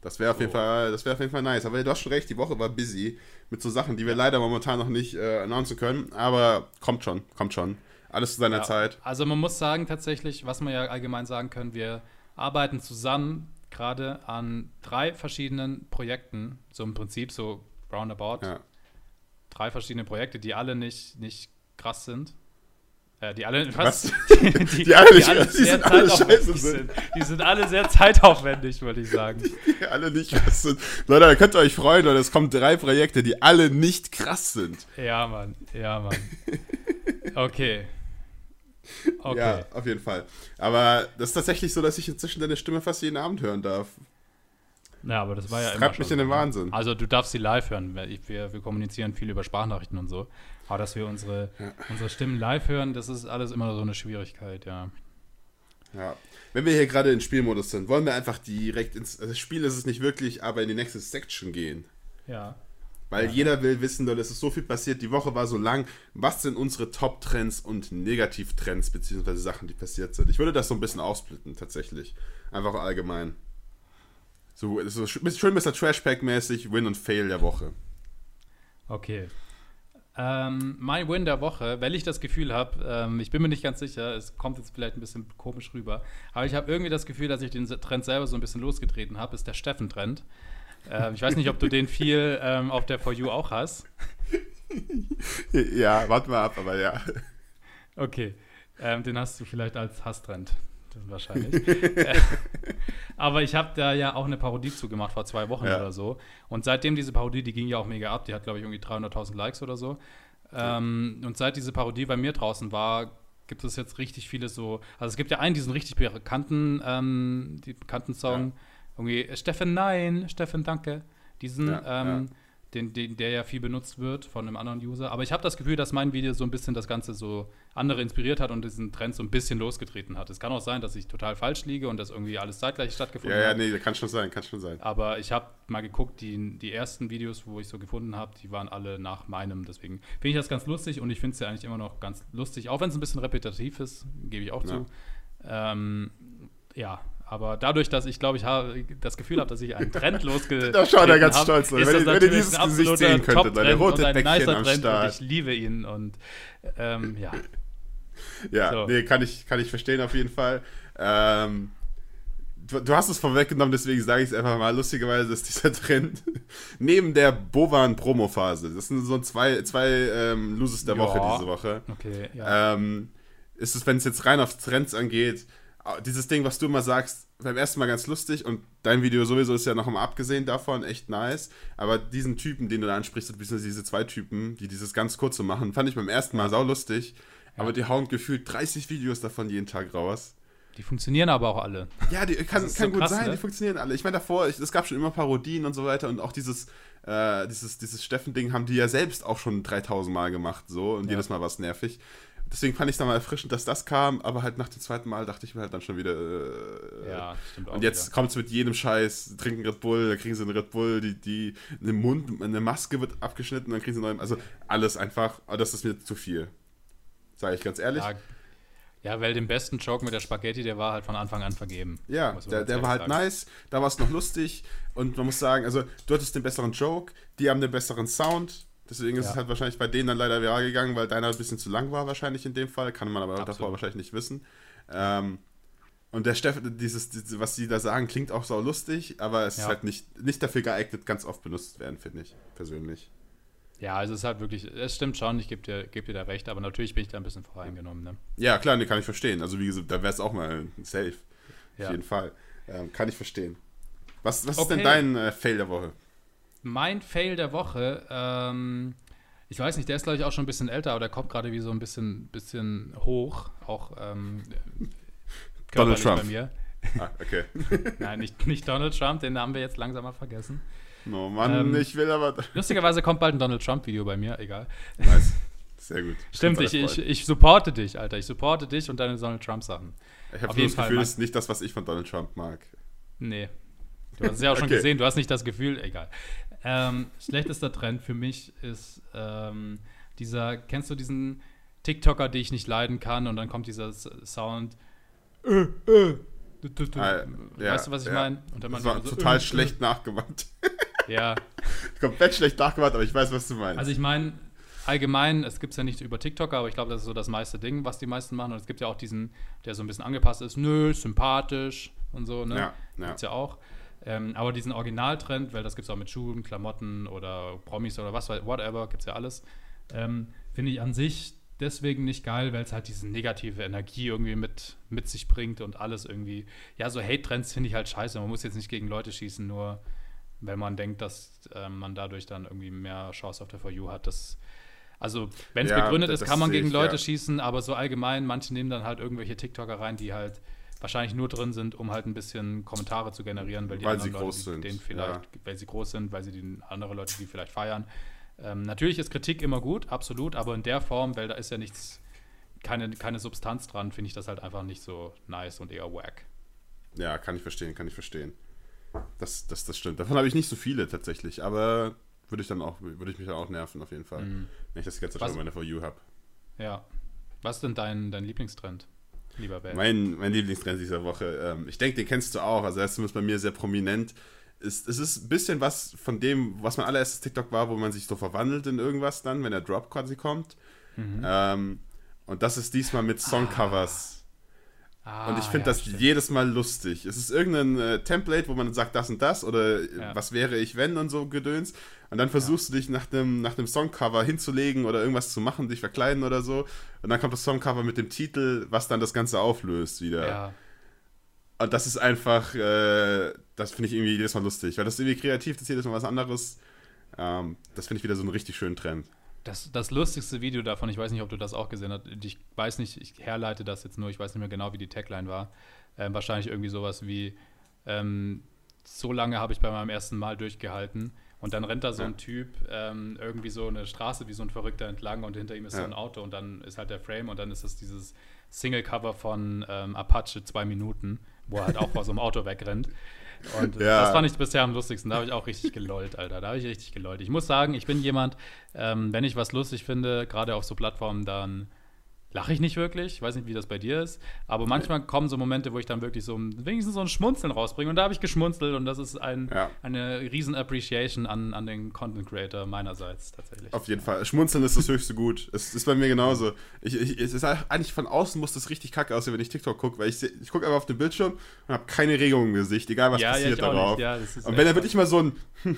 Das wäre so. auf, jeden Fall, wär auf jeden Fall nice. Aber du hast schon recht, die Woche war busy mit so Sachen, die wir leider momentan noch nicht äh, announcen können. Aber kommt schon, kommt schon. Alles zu seiner ja, Zeit. Also man muss sagen, tatsächlich, was man ja allgemein sagen können, wir arbeiten zusammen gerade an drei verschiedenen Projekten, so im Prinzip so roundabout. Ja. Drei verschiedene Projekte, die alle nicht, nicht krass sind. Äh, die alle was? Die, die, die, alle, nicht, die, alle die sind alle scheiße sind. Die sind alle sehr zeitaufwendig, würde ich sagen. Die alle nicht krass sind. Leute, da könnt ihr euch freuen, oder es kommen drei Projekte, die alle nicht krass sind. Ja, Mann. Ja, Mann. Okay. Okay. Ja, auf jeden Fall. Aber das ist tatsächlich so, dass ich inzwischen deine Stimme fast jeden Abend hören darf. Ja, aber das war ja das immer. Treibt mich in den Wahnsinn. Also, du darfst sie live hören. Wir, wir kommunizieren viel über Sprachnachrichten und so. Aber dass wir unsere, ja. unsere Stimmen live hören, das ist alles immer so eine Schwierigkeit, ja. Ja. Wenn wir hier gerade in Spielmodus sind, wollen wir einfach direkt ins. Also, das Spiel ist es nicht wirklich, aber in die nächste Section gehen. Ja. Weil ja. jeder will wissen, es ist so viel passiert, die Woche war so lang. Was sind unsere Top-Trends und Negativ-Trends, beziehungsweise Sachen, die passiert sind? Ich würde das so ein bisschen aufsplitten, tatsächlich. Einfach allgemein. So, so schön Mr. Trashpack-mäßig, Win und Fail der Woche. Okay. Ähm, mein Win der Woche, weil ich das Gefühl habe, ähm, ich bin mir nicht ganz sicher, es kommt jetzt vielleicht ein bisschen komisch rüber, aber ich habe irgendwie das Gefühl, dass ich den Trend selber so ein bisschen losgetreten habe, ist der Steffen-Trend. Ähm, ich weiß nicht, ob du den viel ähm, auf der For You auch hast. Ja, warte mal ab, aber ja. Okay, ähm, den hast du vielleicht als Hasstrend wahrscheinlich. aber ich habe da ja auch eine Parodie zugemacht vor zwei Wochen ja. oder so. Und seitdem diese Parodie, die ging ja auch mega ab, die hat, glaube ich, irgendwie 300.000 Likes oder so. Ähm, und seit diese Parodie bei mir draußen war, gibt es jetzt richtig viele so. Also es gibt ja einen, diesen richtig bekannten, ähm, die bekannten Song. Ja irgendwie, äh, Steffen, nein, Steffen, danke. Diesen, ja, ähm, ja. Den, den, der ja viel benutzt wird von einem anderen User. Aber ich habe das Gefühl, dass mein Video so ein bisschen das Ganze so andere inspiriert hat und diesen Trend so ein bisschen losgetreten hat. Es kann auch sein, dass ich total falsch liege und dass irgendwie alles zeitgleich stattgefunden hat. Ja, ja, nee, kann schon sein, kann schon sein. Aber ich habe mal geguckt, die, die ersten Videos, wo ich so gefunden habe, die waren alle nach meinem. Deswegen finde ich das ganz lustig und ich finde es ja eigentlich immer noch ganz lustig, auch wenn es ein bisschen repetitiv ist, gebe ich auch ja. zu. Ähm, ja, aber dadurch, dass ich glaube, ich habe das Gefühl habe, dass ich einen Trend losge Da schaut er ganz hab, stolz aus. Wenn, wenn ihr dieses Gesicht sehen könntet, deine rote ein Bäckchen am Trend Start. Und ich liebe ihn und ähm, ja. Ja, so. nee, kann ich, kann ich verstehen auf jeden Fall. Ähm, du, du, hast es vorweggenommen, deswegen sage ich es einfach mal. Lustigerweise ist dieser Trend neben der Bovan-Promo-Phase, das sind so zwei, zwei ähm, Loses der ja. Woche diese Woche. Okay, ja. Ähm, ist es, wenn es jetzt rein auf Trends angeht, dieses Ding, was du immer sagst, beim ersten Mal ganz lustig und dein Video sowieso ist ja noch mal abgesehen davon echt nice. Aber diesen Typen, den du da ansprichst, beziehungsweise diese zwei Typen, die dieses ganz kurze machen, fand ich beim ersten Mal sau lustig. Ja. Aber die hauen gefühlt 30 Videos davon jeden Tag raus. Die funktionieren aber auch alle. Ja, die kann, kann so gut krass, sein, ne? die funktionieren alle. Ich meine, davor, es gab schon immer Parodien und so weiter und auch dieses, äh, dieses, dieses Steffen-Ding haben die ja selbst auch schon 3000 Mal gemacht, so und ja. jedes Mal war es nervig. Deswegen fand ich es dann mal erfrischend, dass das kam, aber halt nach dem zweiten Mal dachte ich mir halt dann schon wieder. Äh, ja, stimmt auch. Und jetzt kommt es mit jedem Scheiß, trinken Red Bull, dann kriegen sie einen Red Bull, die, die, eine Mund, eine Maske wird abgeschnitten, dann kriegen sie einen neuen. Also alles einfach, das ist mir zu viel. Sage ich ganz ehrlich. Ja, ja, weil den besten Joke mit der Spaghetti, der war halt von Anfang an vergeben. Ja, der, der war halt sagen. nice, da war es noch lustig und man muss sagen, also du hattest den besseren Joke, die haben den besseren Sound, Deswegen ist ja. es halt wahrscheinlich bei denen dann leider viral gegangen, weil deiner ein bisschen zu lang war, wahrscheinlich in dem Fall. Kann man aber Absolut. davor wahrscheinlich nicht wissen. Ähm, und der Steffen, dieses, was sie da sagen, klingt auch so lustig, aber es ja. ist halt nicht, nicht dafür geeignet, ganz oft benutzt werden, finde ich, persönlich. Ja, also es ist halt wirklich, es stimmt schon, ich gebe dir, geb dir da recht, aber natürlich bin ich da ein bisschen voreingenommen. Ne? Ja, klar, nee, kann ich verstehen. Also wie gesagt, da wäre es auch mal safe. Ja. Auf jeden Fall. Ähm, kann ich verstehen. Was, was okay. ist denn dein äh, Fail der Woche? Mein Fail der Woche, ähm, ich weiß nicht, der ist glaube ich auch schon ein bisschen älter, aber der kommt gerade wie so ein bisschen, bisschen hoch, auch ähm, Donald Trump. bei mir. Ah, okay. Nein, nicht, nicht Donald Trump, den haben wir jetzt langsam mal vergessen. Oh Mann, Ähm, ich will aber. Lustigerweise kommt bald ein Donald Trump-Video bei mir, egal. Nice. Sehr gut. Stimmt, ich, ich, ich supporte dich, Alter. Ich supporte dich und deine Donald Trump-Sachen. Ich habe das Fall, Gefühl, das ist nicht das, was ich von Donald Trump mag. Nee. Du hast es ja auch schon Okay. gesehen, du hast nicht das Gefühl, egal. Ähm, schlechtester Trend für mich ist ähm, dieser, kennst du diesen TikToker, den ich nicht leiden kann und dann kommt dieser Sound. Äh, äh, du, du, du. Ah, ja, weißt du, was ich ja. meine? Das war so, total äh, schlecht nachgemacht. Äh, ja, Komplett schlecht nachgemacht, aber ich weiß, was du meinst. also ich meine, allgemein, es gibt es ja nicht über TikToker, aber ich glaube, das ist so das meiste Ding, was die meisten machen. Und es gibt ja auch diesen, der so ein bisschen angepasst ist, nö, sympathisch und so, ne? ja, ja. Gibt's ja auch. Ähm, aber diesen Originaltrend, weil das gibt es auch mit Schuhen, Klamotten oder Promis oder was, whatever, gibt es ja alles, ähm, finde ich an sich deswegen nicht geil, weil es halt diese negative Energie irgendwie mit, mit sich bringt und alles irgendwie. Ja, so Hate-Trends finde ich halt scheiße. Man muss jetzt nicht gegen Leute schießen, nur wenn man denkt, dass ähm, man dadurch dann irgendwie mehr Chance auf der For You hat. Das, also, wenn es Ja, begründet ist, kann man gegen ich, Leute ja. schießen, aber so allgemein, manche nehmen dann halt irgendwelche TikToker rein, die halt wahrscheinlich nur drin sind, um halt ein bisschen Kommentare zu generieren, weil die Weil anderen Leute, sind, denen vielleicht, ja. weil sie groß sind, weil sie die andere Leute, die vielleicht feiern. Ähm, natürlich ist Kritik immer gut, absolut, aber in der Form, weil da ist ja nichts, keine, keine Substanz dran, finde ich das halt einfach nicht so nice und eher wack. ja, kann ich verstehen, kann ich verstehen. Das, das, das stimmt. Davon habe ich nicht so viele tatsächlich, aber würde ich dann auch, würde ich mich dann auch nerven, auf jeden Fall. Wenn ich das jetzt Mhm. Schon meine For You habe. Ja. Was ist denn dein, dein Lieblingstrend, lieber Ben? Mein, mein Lieblingstrend dieser Woche, ähm, ich denke, den kennst du auch, also er ist zumindest bei mir sehr prominent. Ist, es ist ein bisschen was von dem, was mein allererstes TikTok war, wo man sich so verwandelt in irgendwas dann, wenn der Drop quasi kommt. Mhm. Ähm, und das ist diesmal mit Songcovers. Ah, Und ich finde ja, das stimmt. jedes Mal lustig. Es ist irgendein äh, Template, wo man sagt, das und das oder äh, Ja. was wäre ich, wenn und so Gedöns. Und dann versuchst du dich nach dem, nach dem Songcover hinzulegen oder irgendwas zu machen, dich verkleiden oder so. Und dann kommt das Songcover mit dem Titel, was dann das Ganze auflöst wieder. Ja, Und das ist einfach, äh, das finde ich irgendwie jedes Mal lustig, weil das ist irgendwie kreativ, das ist jedes Mal was anderes. Ähm, das finde ich wieder so einen richtig schönen Trend. Das, das lustigste Video davon, ich weiß nicht, ob du das auch gesehen hast, ich weiß nicht, ich herleite das jetzt nur, ich weiß nicht mehr genau, wie die Tagline war. Ähm, wahrscheinlich irgendwie sowas wie, ähm, so lange habe ich bei meinem ersten Mal durchgehalten und dann rennt da so Ja. ein Typ ähm, irgendwie so eine Straße wie so ein Verrückter entlang und hinter ihm ist so Ja. ein Auto und dann ist halt der Frame und dann ist es dieses Single-Cover von ähm, Apache, zwei Minuten, wo er halt auch vor so einem Auto wegrennt. Und Ja. das fand ich bisher am lustigsten. Da habe ich auch richtig gelollt, Alter. Da habe ich richtig gelollt. Ich muss sagen, ich bin jemand, ähm, wenn ich was lustig finde, gerade auf so Plattformen, dann lache ich nicht wirklich. Ich weiß nicht, wie das bei dir ist. Aber manchmal kommen so Momente, wo ich dann wirklich so wenigstens so ein Schmunzeln rausbringe. Und da habe ich geschmunzelt und das ist ein, Ja. eine riesen Appreciation an, an den Content Creator meinerseits tatsächlich. Auf jeden Fall. Schmunzeln ist das höchste Gut. Es ist bei mir genauso. Ich, ich, es ist eigentlich von außen muss das richtig kacke aussehen, wenn ich TikTok gucke, weil ich, ich gucke einfach auf den Bildschirm und habe keine Regung im Gesicht, egal was Ja, passiert darauf. Ja, ist und wenn da wirklich mal so ein hm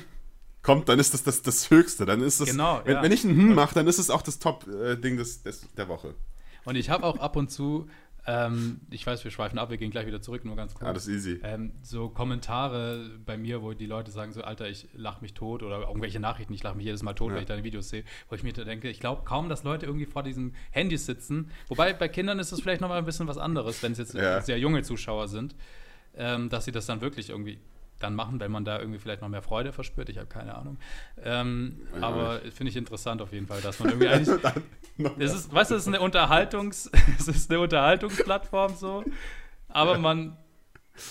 kommt, dann ist das das, das Höchste. Dann ist das, Genau, wenn, ja. wenn ich ein Hm mache, dann ist es auch das Top-Ding des, des, der Woche. Und ich habe auch ab und zu, ähm, ich weiß, wir schweifen ab, wir gehen gleich wieder zurück, nur ganz kurz. Ah, das ist easy. ähm, so Kommentare bei mir, wo die Leute sagen so, Alter, ich lach mich tot oder irgendwelche Nachrichten, ich lach mich jedes Mal tot, Ja. wenn ich deine Videos sehe, wo ich mir da denke, ich glaube kaum, dass Leute irgendwie vor diesen Handys sitzen. Wobei bei Kindern ist es vielleicht noch mal ein bisschen was anderes, wenn es jetzt Ja. sehr junge Zuschauer sind, ähm, dass sie das dann wirklich irgendwie dann machen, wenn man da irgendwie vielleicht noch mehr Freude verspürt. Ich habe keine Ahnung. Ähm, Ja. aber finde ich interessant auf jeden Fall, dass man irgendwie eigentlich es ist, weißt du, es ist eine Unterhaltungs, es ist eine Unterhaltungsplattform so, aber man,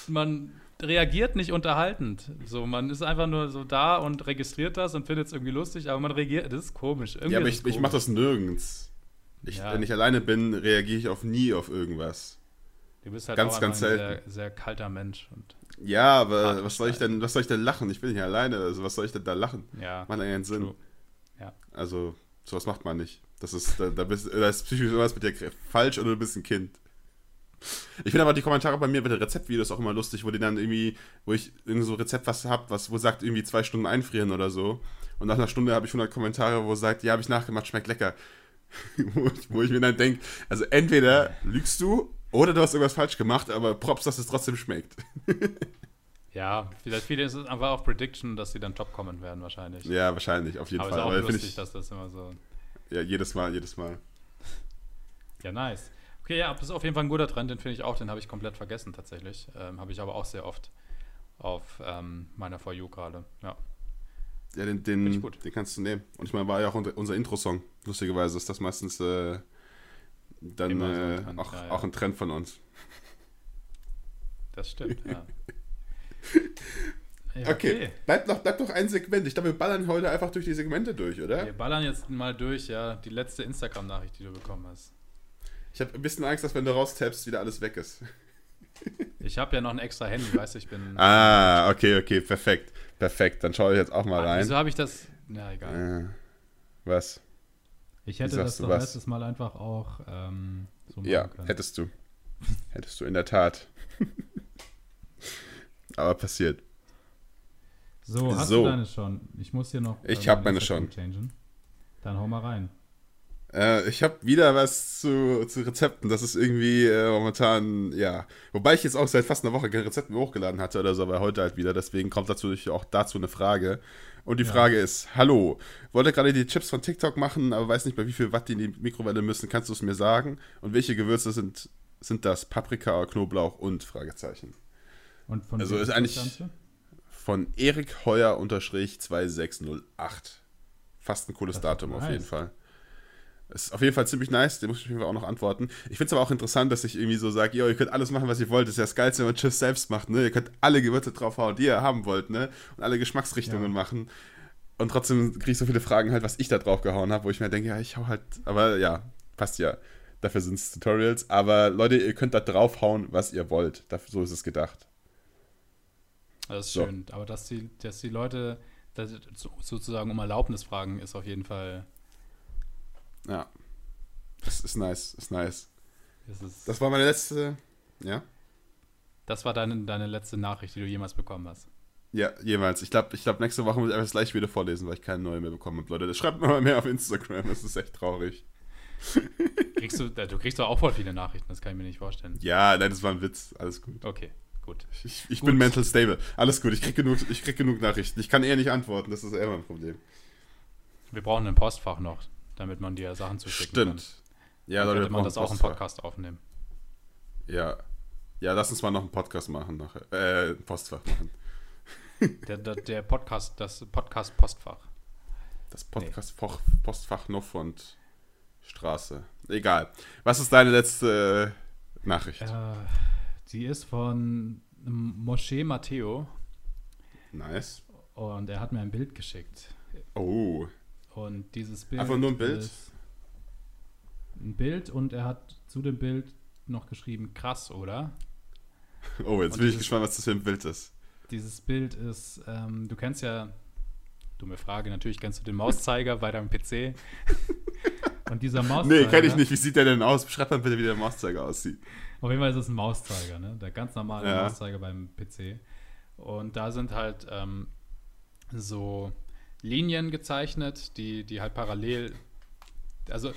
man reagiert nicht unterhaltend. So, man ist einfach nur so da und registriert das und findet es irgendwie lustig, aber man reagiert, das ist komisch. Irgendwie ja, aber ich, ich mache das nirgends. Ich, Ja. Wenn ich alleine bin, reagiere ich auf nie auf irgendwas. Du bist halt ganz, auch ganz ein sehr, sehr kalter Mensch. Und, Ja, aber Harte was soll ich denn, was soll ich denn lachen? Ich bin hier alleine, also was soll ich denn da lachen? ja, Macht ja keinen Sinn. true. Ja. Also, sowas macht man nicht. Das ist, da, da, bist, da ist psychisch irgendwas mit dir falsch oder du bist ein Kind. Ich finde aber die Kommentare bei mir bei den Rezeptvideos auch immer lustig, wo die dann irgendwie, wo ich irgend so Rezept was hab, was wo sagt irgendwie zwei Stunden einfrieren oder so. Und nach einer Stunde habe ich 100 Kommentare, wo sagt, ja, habe ich nachgemacht, schmeckt lecker. wo, ich, wo ich mir dann denke, also entweder lügst du oder du hast irgendwas falsch gemacht, aber props, dass es trotzdem schmeckt. Ja, vielleicht viele ist es einfach auch Prediction, dass sie dann top kommen werden wahrscheinlich. Ja, wahrscheinlich, auf jeden Aber Fall. ist auch Aber lustig, ich, dass das immer so. ja, jedes Mal, jedes Mal. Ja, nice. Okay, ja, das ist auf jeden Fall ein guter Trend, den finde ich auch, den habe ich komplett vergessen tatsächlich. Ähm, habe ich aber auch sehr oft auf ähm, meiner For You gerade. Ja. Ja, den, den, den kannst du nehmen. Und ich meine, war ja auch unser, unser Intro-Song. Lustigerweise ist das meistens äh, dann so ein äh, Trend, auch, ja, ja. auch ein Trend von uns. Das stimmt, ja. ja Okay, Bleibt, noch, bleibt noch ein Segment. Ich glaube, wir ballern heute einfach durch die Segmente durch, oder? Wir ballern jetzt mal durch, ja, die letzte Instagram-Nachricht, die du bekommen hast. Ich habe ein bisschen Angst, dass wenn du raustappst, wieder alles weg ist. Ich habe ja noch ein extra Handy, weißt du, ich bin. Ah, okay, okay, perfekt. Perfekt, dann schaue ich jetzt auch mal Ah, rein. Wieso habe ich das? Na, egal. Äh, was? Ich hätte das doch was? letztes Mal einfach auch ähm, so machen Ja, können. hättest du. hättest du in der Tat. Aber passiert. So, hast So. du deine schon? Ich muss hier noch. Ich äh, hab mein meine schon. Changen. Dann hau mal rein. Äh, ich habe wieder was zu, zu Rezepten. Das ist irgendwie äh, momentan, ja. Wobei ich jetzt auch seit fast einer Woche kein Rezept mehr hochgeladen hatte oder so, aber heute halt wieder. Deswegen kommt dazu auch dazu eine Frage. Und die Ja. Frage ist: Hallo, wollte gerade die Chips von TikTok machen, aber weiß nicht, bei wie viel Watt die in die Mikrowelle müssen. Kannst du es mir sagen? Und welche Gewürze sind, sind das? Paprika, Knoblauch und Fragezeichen. Und von Also ist eigentlich- Ganze? Von Erik Heuer unterstrich 2608. Fast ein cooles Das Datum auf jeden Fall. Ist auf jeden Fall ziemlich nice, den muss ich auf jeden Fall auch noch antworten. Ich finde es aber auch interessant, dass ich irgendwie so sage, ihr könnt alles machen, was ihr wollt. Das ist ja das Geilste, wenn man Chips selbst macht, ne? Ihr könnt alle Gewürze draufhauen, die ihr haben wollt, ne? Und alle Geschmacksrichtungen Ja. machen. Und trotzdem kriege ich so viele Fragen halt, was ich da drauf gehauen habe, wo ich mir denke, ja, ich hau halt, aber ja, passt ja. Dafür sind es Tutorials. Aber Leute, ihr könnt da draufhauen, was ihr wollt. Dafür, so ist es gedacht. Das ist So. schön. Aber dass die, dass die Leute dass so- sozusagen um Erlaubnis fragen, ist auf jeden Fall. Ja. Das ist nice, ist nice. Das, ist, das, Das war meine letzte. Ja? war deine, deine letzte Nachricht, die du jemals bekommen hast. Ja, jeweils. Ich glaube, ich glaub, nächste Woche muss ich einfach das gleiche wieder vorlesen, weil ich keine neue mehr bekommen habe, Leute. Das schreibt mir mal mehr auf Instagram. Das ist echt traurig. Kriegst du, äh, du kriegst doch auch voll viele Nachrichten, das kann ich mir nicht vorstellen. Ja, nein, das war ein Witz. Alles gut. Okay, gut. Ich, ich Gut. bin mental stable. Alles gut. Ich krieg, genug, ich krieg genug Nachrichten. Ich kann eher nicht antworten. Das ist eher mein Problem. Wir brauchen ein Postfach noch, damit man dir Sachen zuschicken kann. Stimmt. Ja, Dann Leute, könnte man das auch im Postfach. Podcast aufnehmen. Ja. Ja, lass uns mal noch einen Podcast machen nachher. Äh, Postfach machen. Der, der, der Podcast, das Podcast-Postfach. Das Podcast Postfach Nuff und Straße. Egal. Was ist deine letzte äh, Nachricht? Äh, die ist von Moshe Matteo Nice. und er hat mir ein Bild geschickt. Oh. Und dieses Bild. Einfach nur ein Bild? Ein Bild und er hat zu dem Bild noch geschrieben, krass, oder? Oh, jetzt Und bin ich gespannt, was das für ein Bild ist. Dieses Bild ist, ähm, Du kennst ja, dumme Frage, natürlich kennst du den Mauszeiger bei deinem PC. und dieser Mauszeiger. Nee, kenne ich nicht. Wie sieht der denn aus? Beschreib mal bitte, wie der Mauszeiger aussieht. Auf jeden Fall ist es ein Mauszeiger, ne? Der ganz normale Ja. Mauszeiger beim PC. Und da sind halt ähm, so Linien gezeichnet, die, die halt parallel. Also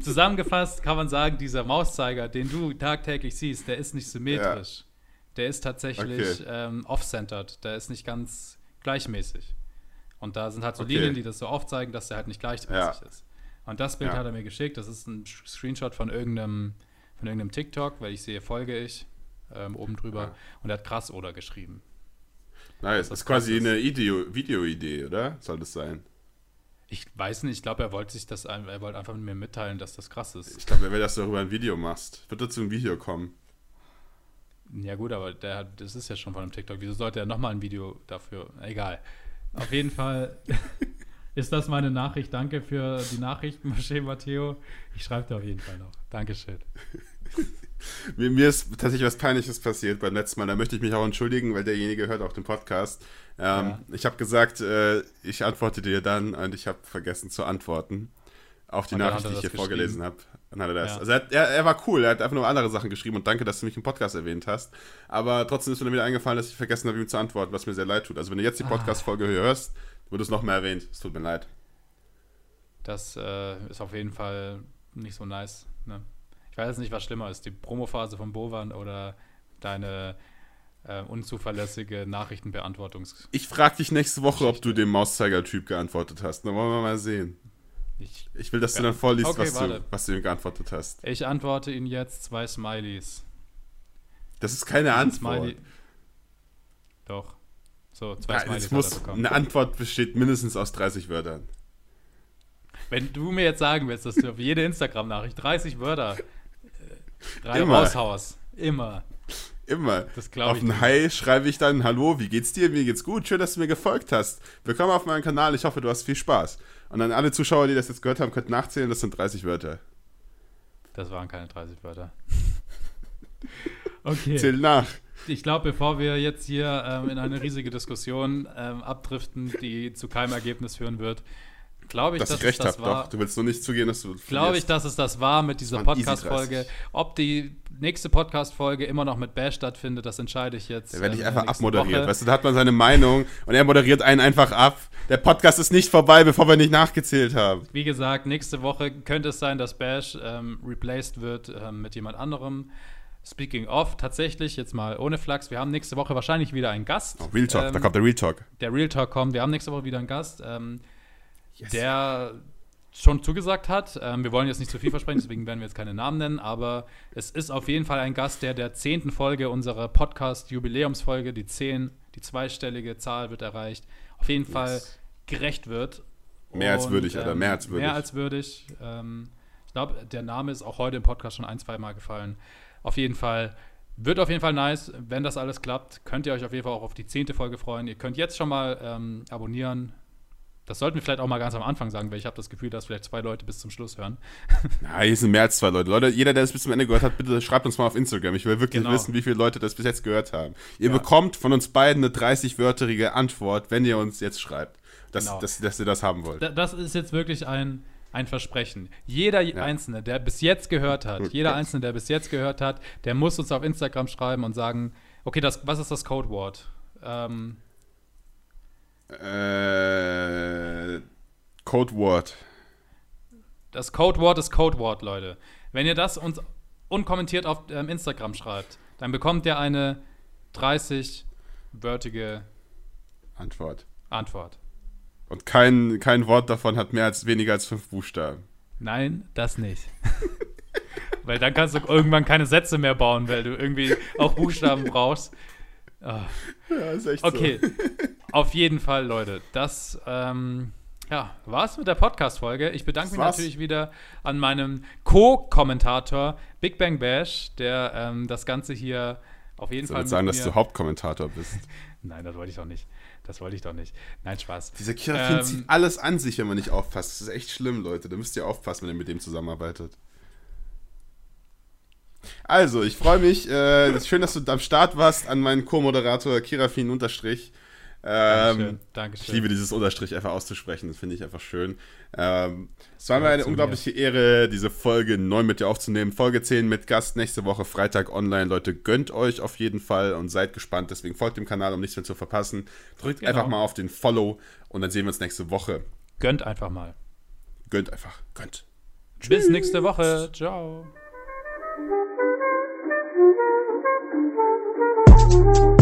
zusammengefasst kann man sagen, dieser Mauszeiger, den du tagtäglich siehst, der ist nicht symmetrisch. Der ist tatsächlich Okay. ähm, off-centered. Der ist nicht ganz gleichmäßig. Und da sind halt so Okay. Linien, die das so aufzeigen, dass der halt nicht gleichmäßig Ja. ist. Und das Bild Ja. hat er mir geschickt. Das ist ein Screenshot von irgendeinem, von irgendeinem TikTok, weil ich sehe, folge ich ähm, oben drüber. Ja. Und er hat krass oder geschrieben. Nice. Das ist quasi ist. eine Ideo- Videoidee, oder? Soll das sein? Ich weiß nicht, ich glaube, er wollte sich das, er wollte einfach mit mir mitteilen, dass das krass ist. Ich glaube, er will, dass du darüber ein Video machst. Wird dazu ein Video kommen? Ja gut, aber der hat, das ist ja schon von einem TikTok. Wieso sollte er nochmal ein Video dafür? Egal. Auf jeden Fall ist das meine Nachricht. Danke für die Nachricht, Moshe Matteo. Ich schreibe dir auf jeden Fall noch. Dankeschön. Mir, mir ist tatsächlich was Peinliches passiert beim letzten Mal. Da möchte ich mich auch entschuldigen, weil derjenige hört auch den Podcast. Ähm, Ja. Ich habe gesagt, äh, ich antworte dir dann und ich habe vergessen zu antworten auf die Und Nachricht, die ich hier vorgelesen habe. Dann hat er das. Ja. Also er, er, er war cool, er hat einfach nur andere Sachen geschrieben und danke, dass du mich im Podcast erwähnt hast. Aber trotzdem ist mir dann wieder eingefallen, dass ich vergessen habe, ihm zu antworten, was mir sehr leid tut. Also wenn du jetzt die Podcast-Folge hörst, wird es noch mehr erwähnt. Es tut mir leid. Das äh, ist auf jeden Fall nicht so nice. Ne? Ich weiß nicht, was schlimmer ist, die Promophase von Bovan oder deine äh, unzuverlässige Nachrichtenbeantwortungs. Ich frage dich nächste Woche, ob du dem Mauszeiger-Typ geantwortet hast. Dann wollen wir mal sehen. Ich, Ich will, dass du Ja. dann vorliest, Okay, was, du, was du ihm geantwortet hast. ich antworte Ihnen jetzt zwei Smileys. Das ist keine Ein Antwort. Smiley. Doch. So, zwei Ja, Smileys es muss, eine Antwort besteht mindestens aus 30 Wörtern. Wenn du mir jetzt sagen willst, dass du auf jede Instagram-Nachricht 30 Wörter drei Immer. raushaust, immer. Immer. Das glaube Auf ein. Hi schreibe ich dann, hallo, wie geht's dir? Mir geht's gut, schön, dass du mir gefolgt hast. Willkommen auf meinem Kanal, ich hoffe, du hast viel Spaß. Und dann alle Zuschauer, die das jetzt gehört haben, könnten nachzählen, das sind 30 Wörter. Das waren keine 30 Wörter. Okay. Zähl nach. Ich glaube, bevor wir jetzt hier ähm, in eine riesige Diskussion ähm, abdriften, die zu keinem Ergebnis führen wird, glaube ich, Dass dass ich recht es das habe, war. doch. Du willst nur nicht zugehen, dass du Glaube ich, dass es das war mit dieser Podcast-Folge. 30. Ob die nächste Podcast-Folge immer noch mit Bash stattfindet, das entscheide ich jetzt. Da werde ich ähm, in einfach der abmoderiert. Woche. Weißt du, da hat man seine Meinung und er moderiert einen einfach ab. Der Podcast ist nicht vorbei, bevor wir nicht nachgezählt haben. Wie gesagt, nächste Woche könnte es sein, dass Bash ähm, replaced wird ähm, mit jemand anderem. Speaking of, tatsächlich, jetzt mal ohne Flachs, wir haben nächste Woche wahrscheinlich wieder einen Gast. Oh, Real Talk, Ähm, da kommt der Real Talk. Der Real Talk kommt. Wir haben nächste Woche wieder einen Gast, ähm, der schon zugesagt hat. Ähm, wir wollen jetzt nicht zu viel versprechen, deswegen werden wir jetzt keine Namen nennen, aber es ist auf jeden Fall ein Gast, der der zehnten Folge unserer Podcast-Jubiläumsfolge, die zehn, die zweistellige Zahl wird erreicht, auf jeden Fall gerecht wird. Mehr als Und, würdig, Alter, mehr als würdig. Mehr als würdig. Ähm, ich glaube, der Name ist auch heute im Podcast schon ein, zwei Mal gefallen. Auf jeden Fall. Wird auf jeden Fall nice, wenn das alles klappt. Könnt ihr euch auf jeden Fall auch auf die zehnte Folge freuen. Ihr könnt jetzt schon mal ähm, abonnieren. Das sollten wir vielleicht auch mal ganz am Anfang sagen, weil ich habe das Gefühl, dass vielleicht zwei Leute bis zum Schluss hören. Na, hier sind mehr als zwei Leute. Leute, jeder, der das bis zum Ende gehört hat, bitte schreibt uns mal auf Instagram. Ich will wirklich Genau. wissen, wie viele Leute das bis jetzt gehört haben. Ihr Ja. bekommt von uns beiden eine 30-wörterige Antwort, wenn ihr uns jetzt schreibt, dass, Genau. dass, dass ihr das haben wollt. Da, das ist jetzt wirklich ein, ein Versprechen. Jeder Einzelne, der bis jetzt gehört hat, Gut, jeder. Einzelne, der bis jetzt gehört hat, der muss uns auf Instagram schreiben und sagen, okay, das, was ist das Codewort? Ähm, Äh, Codewort. Das Codewort ist Codewort, Leute. Wenn ihr das uns unkommentiert auf ähm, Instagram schreibt, dann bekommt ihr eine 30-wörtige Antwort. Antwort. Und kein, kein Wort davon hat mehr als weniger als fünf Buchstaben. Nein, das nicht. weil dann kannst du irgendwann keine Sätze mehr bauen, weil du irgendwie auch Buchstaben brauchst. Ah. Ja, ist echt Okay, auf jeden Fall, Leute. Das ähm, ja, war's mit der Podcast-Folge. Ich bedanke Das mich war's. natürlich wieder an meinem Co-Kommentator Big Bang Bash, der ähm, das Ganze hier auf jeden Ich soll Fall jetzt sagen, mit dass du Hauptkommentator bist. Nein, das wollte ich doch nicht. Das wollte ich doch nicht. Nein, Spaß. Dieser Kirafin Ähm, zieht alles an sich, wenn man nicht aufpasst. Das ist echt schlimm, Leute. Da müsst ihr aufpassen, wenn ihr mit dem zusammenarbeitet. Also, ich freue mich. Äh, schön, dass du am Start warst an meinen Co-Moderator Kirafin Unterstrich. Dankeschön. Ähm, Dankeschön. ich liebe dieses Unterstrich einfach auszusprechen, das finde ich einfach schön. Ähm, es war mir eine unglaubliche Ehre, diese Folge neu mit dir aufzunehmen. Folge 10 mit Gast nächste Woche Freitag online. Leute, gönnt euch auf jeden Fall und seid gespannt. Deswegen folgt dem Kanal, um nichts mehr zu verpassen. Drückt Genau. einfach mal auf den Follow und dann sehen wir uns nächste Woche. Gönnt einfach mal. Gönnt einfach. Gönnt. Bis nächste Woche. Ciao. thank you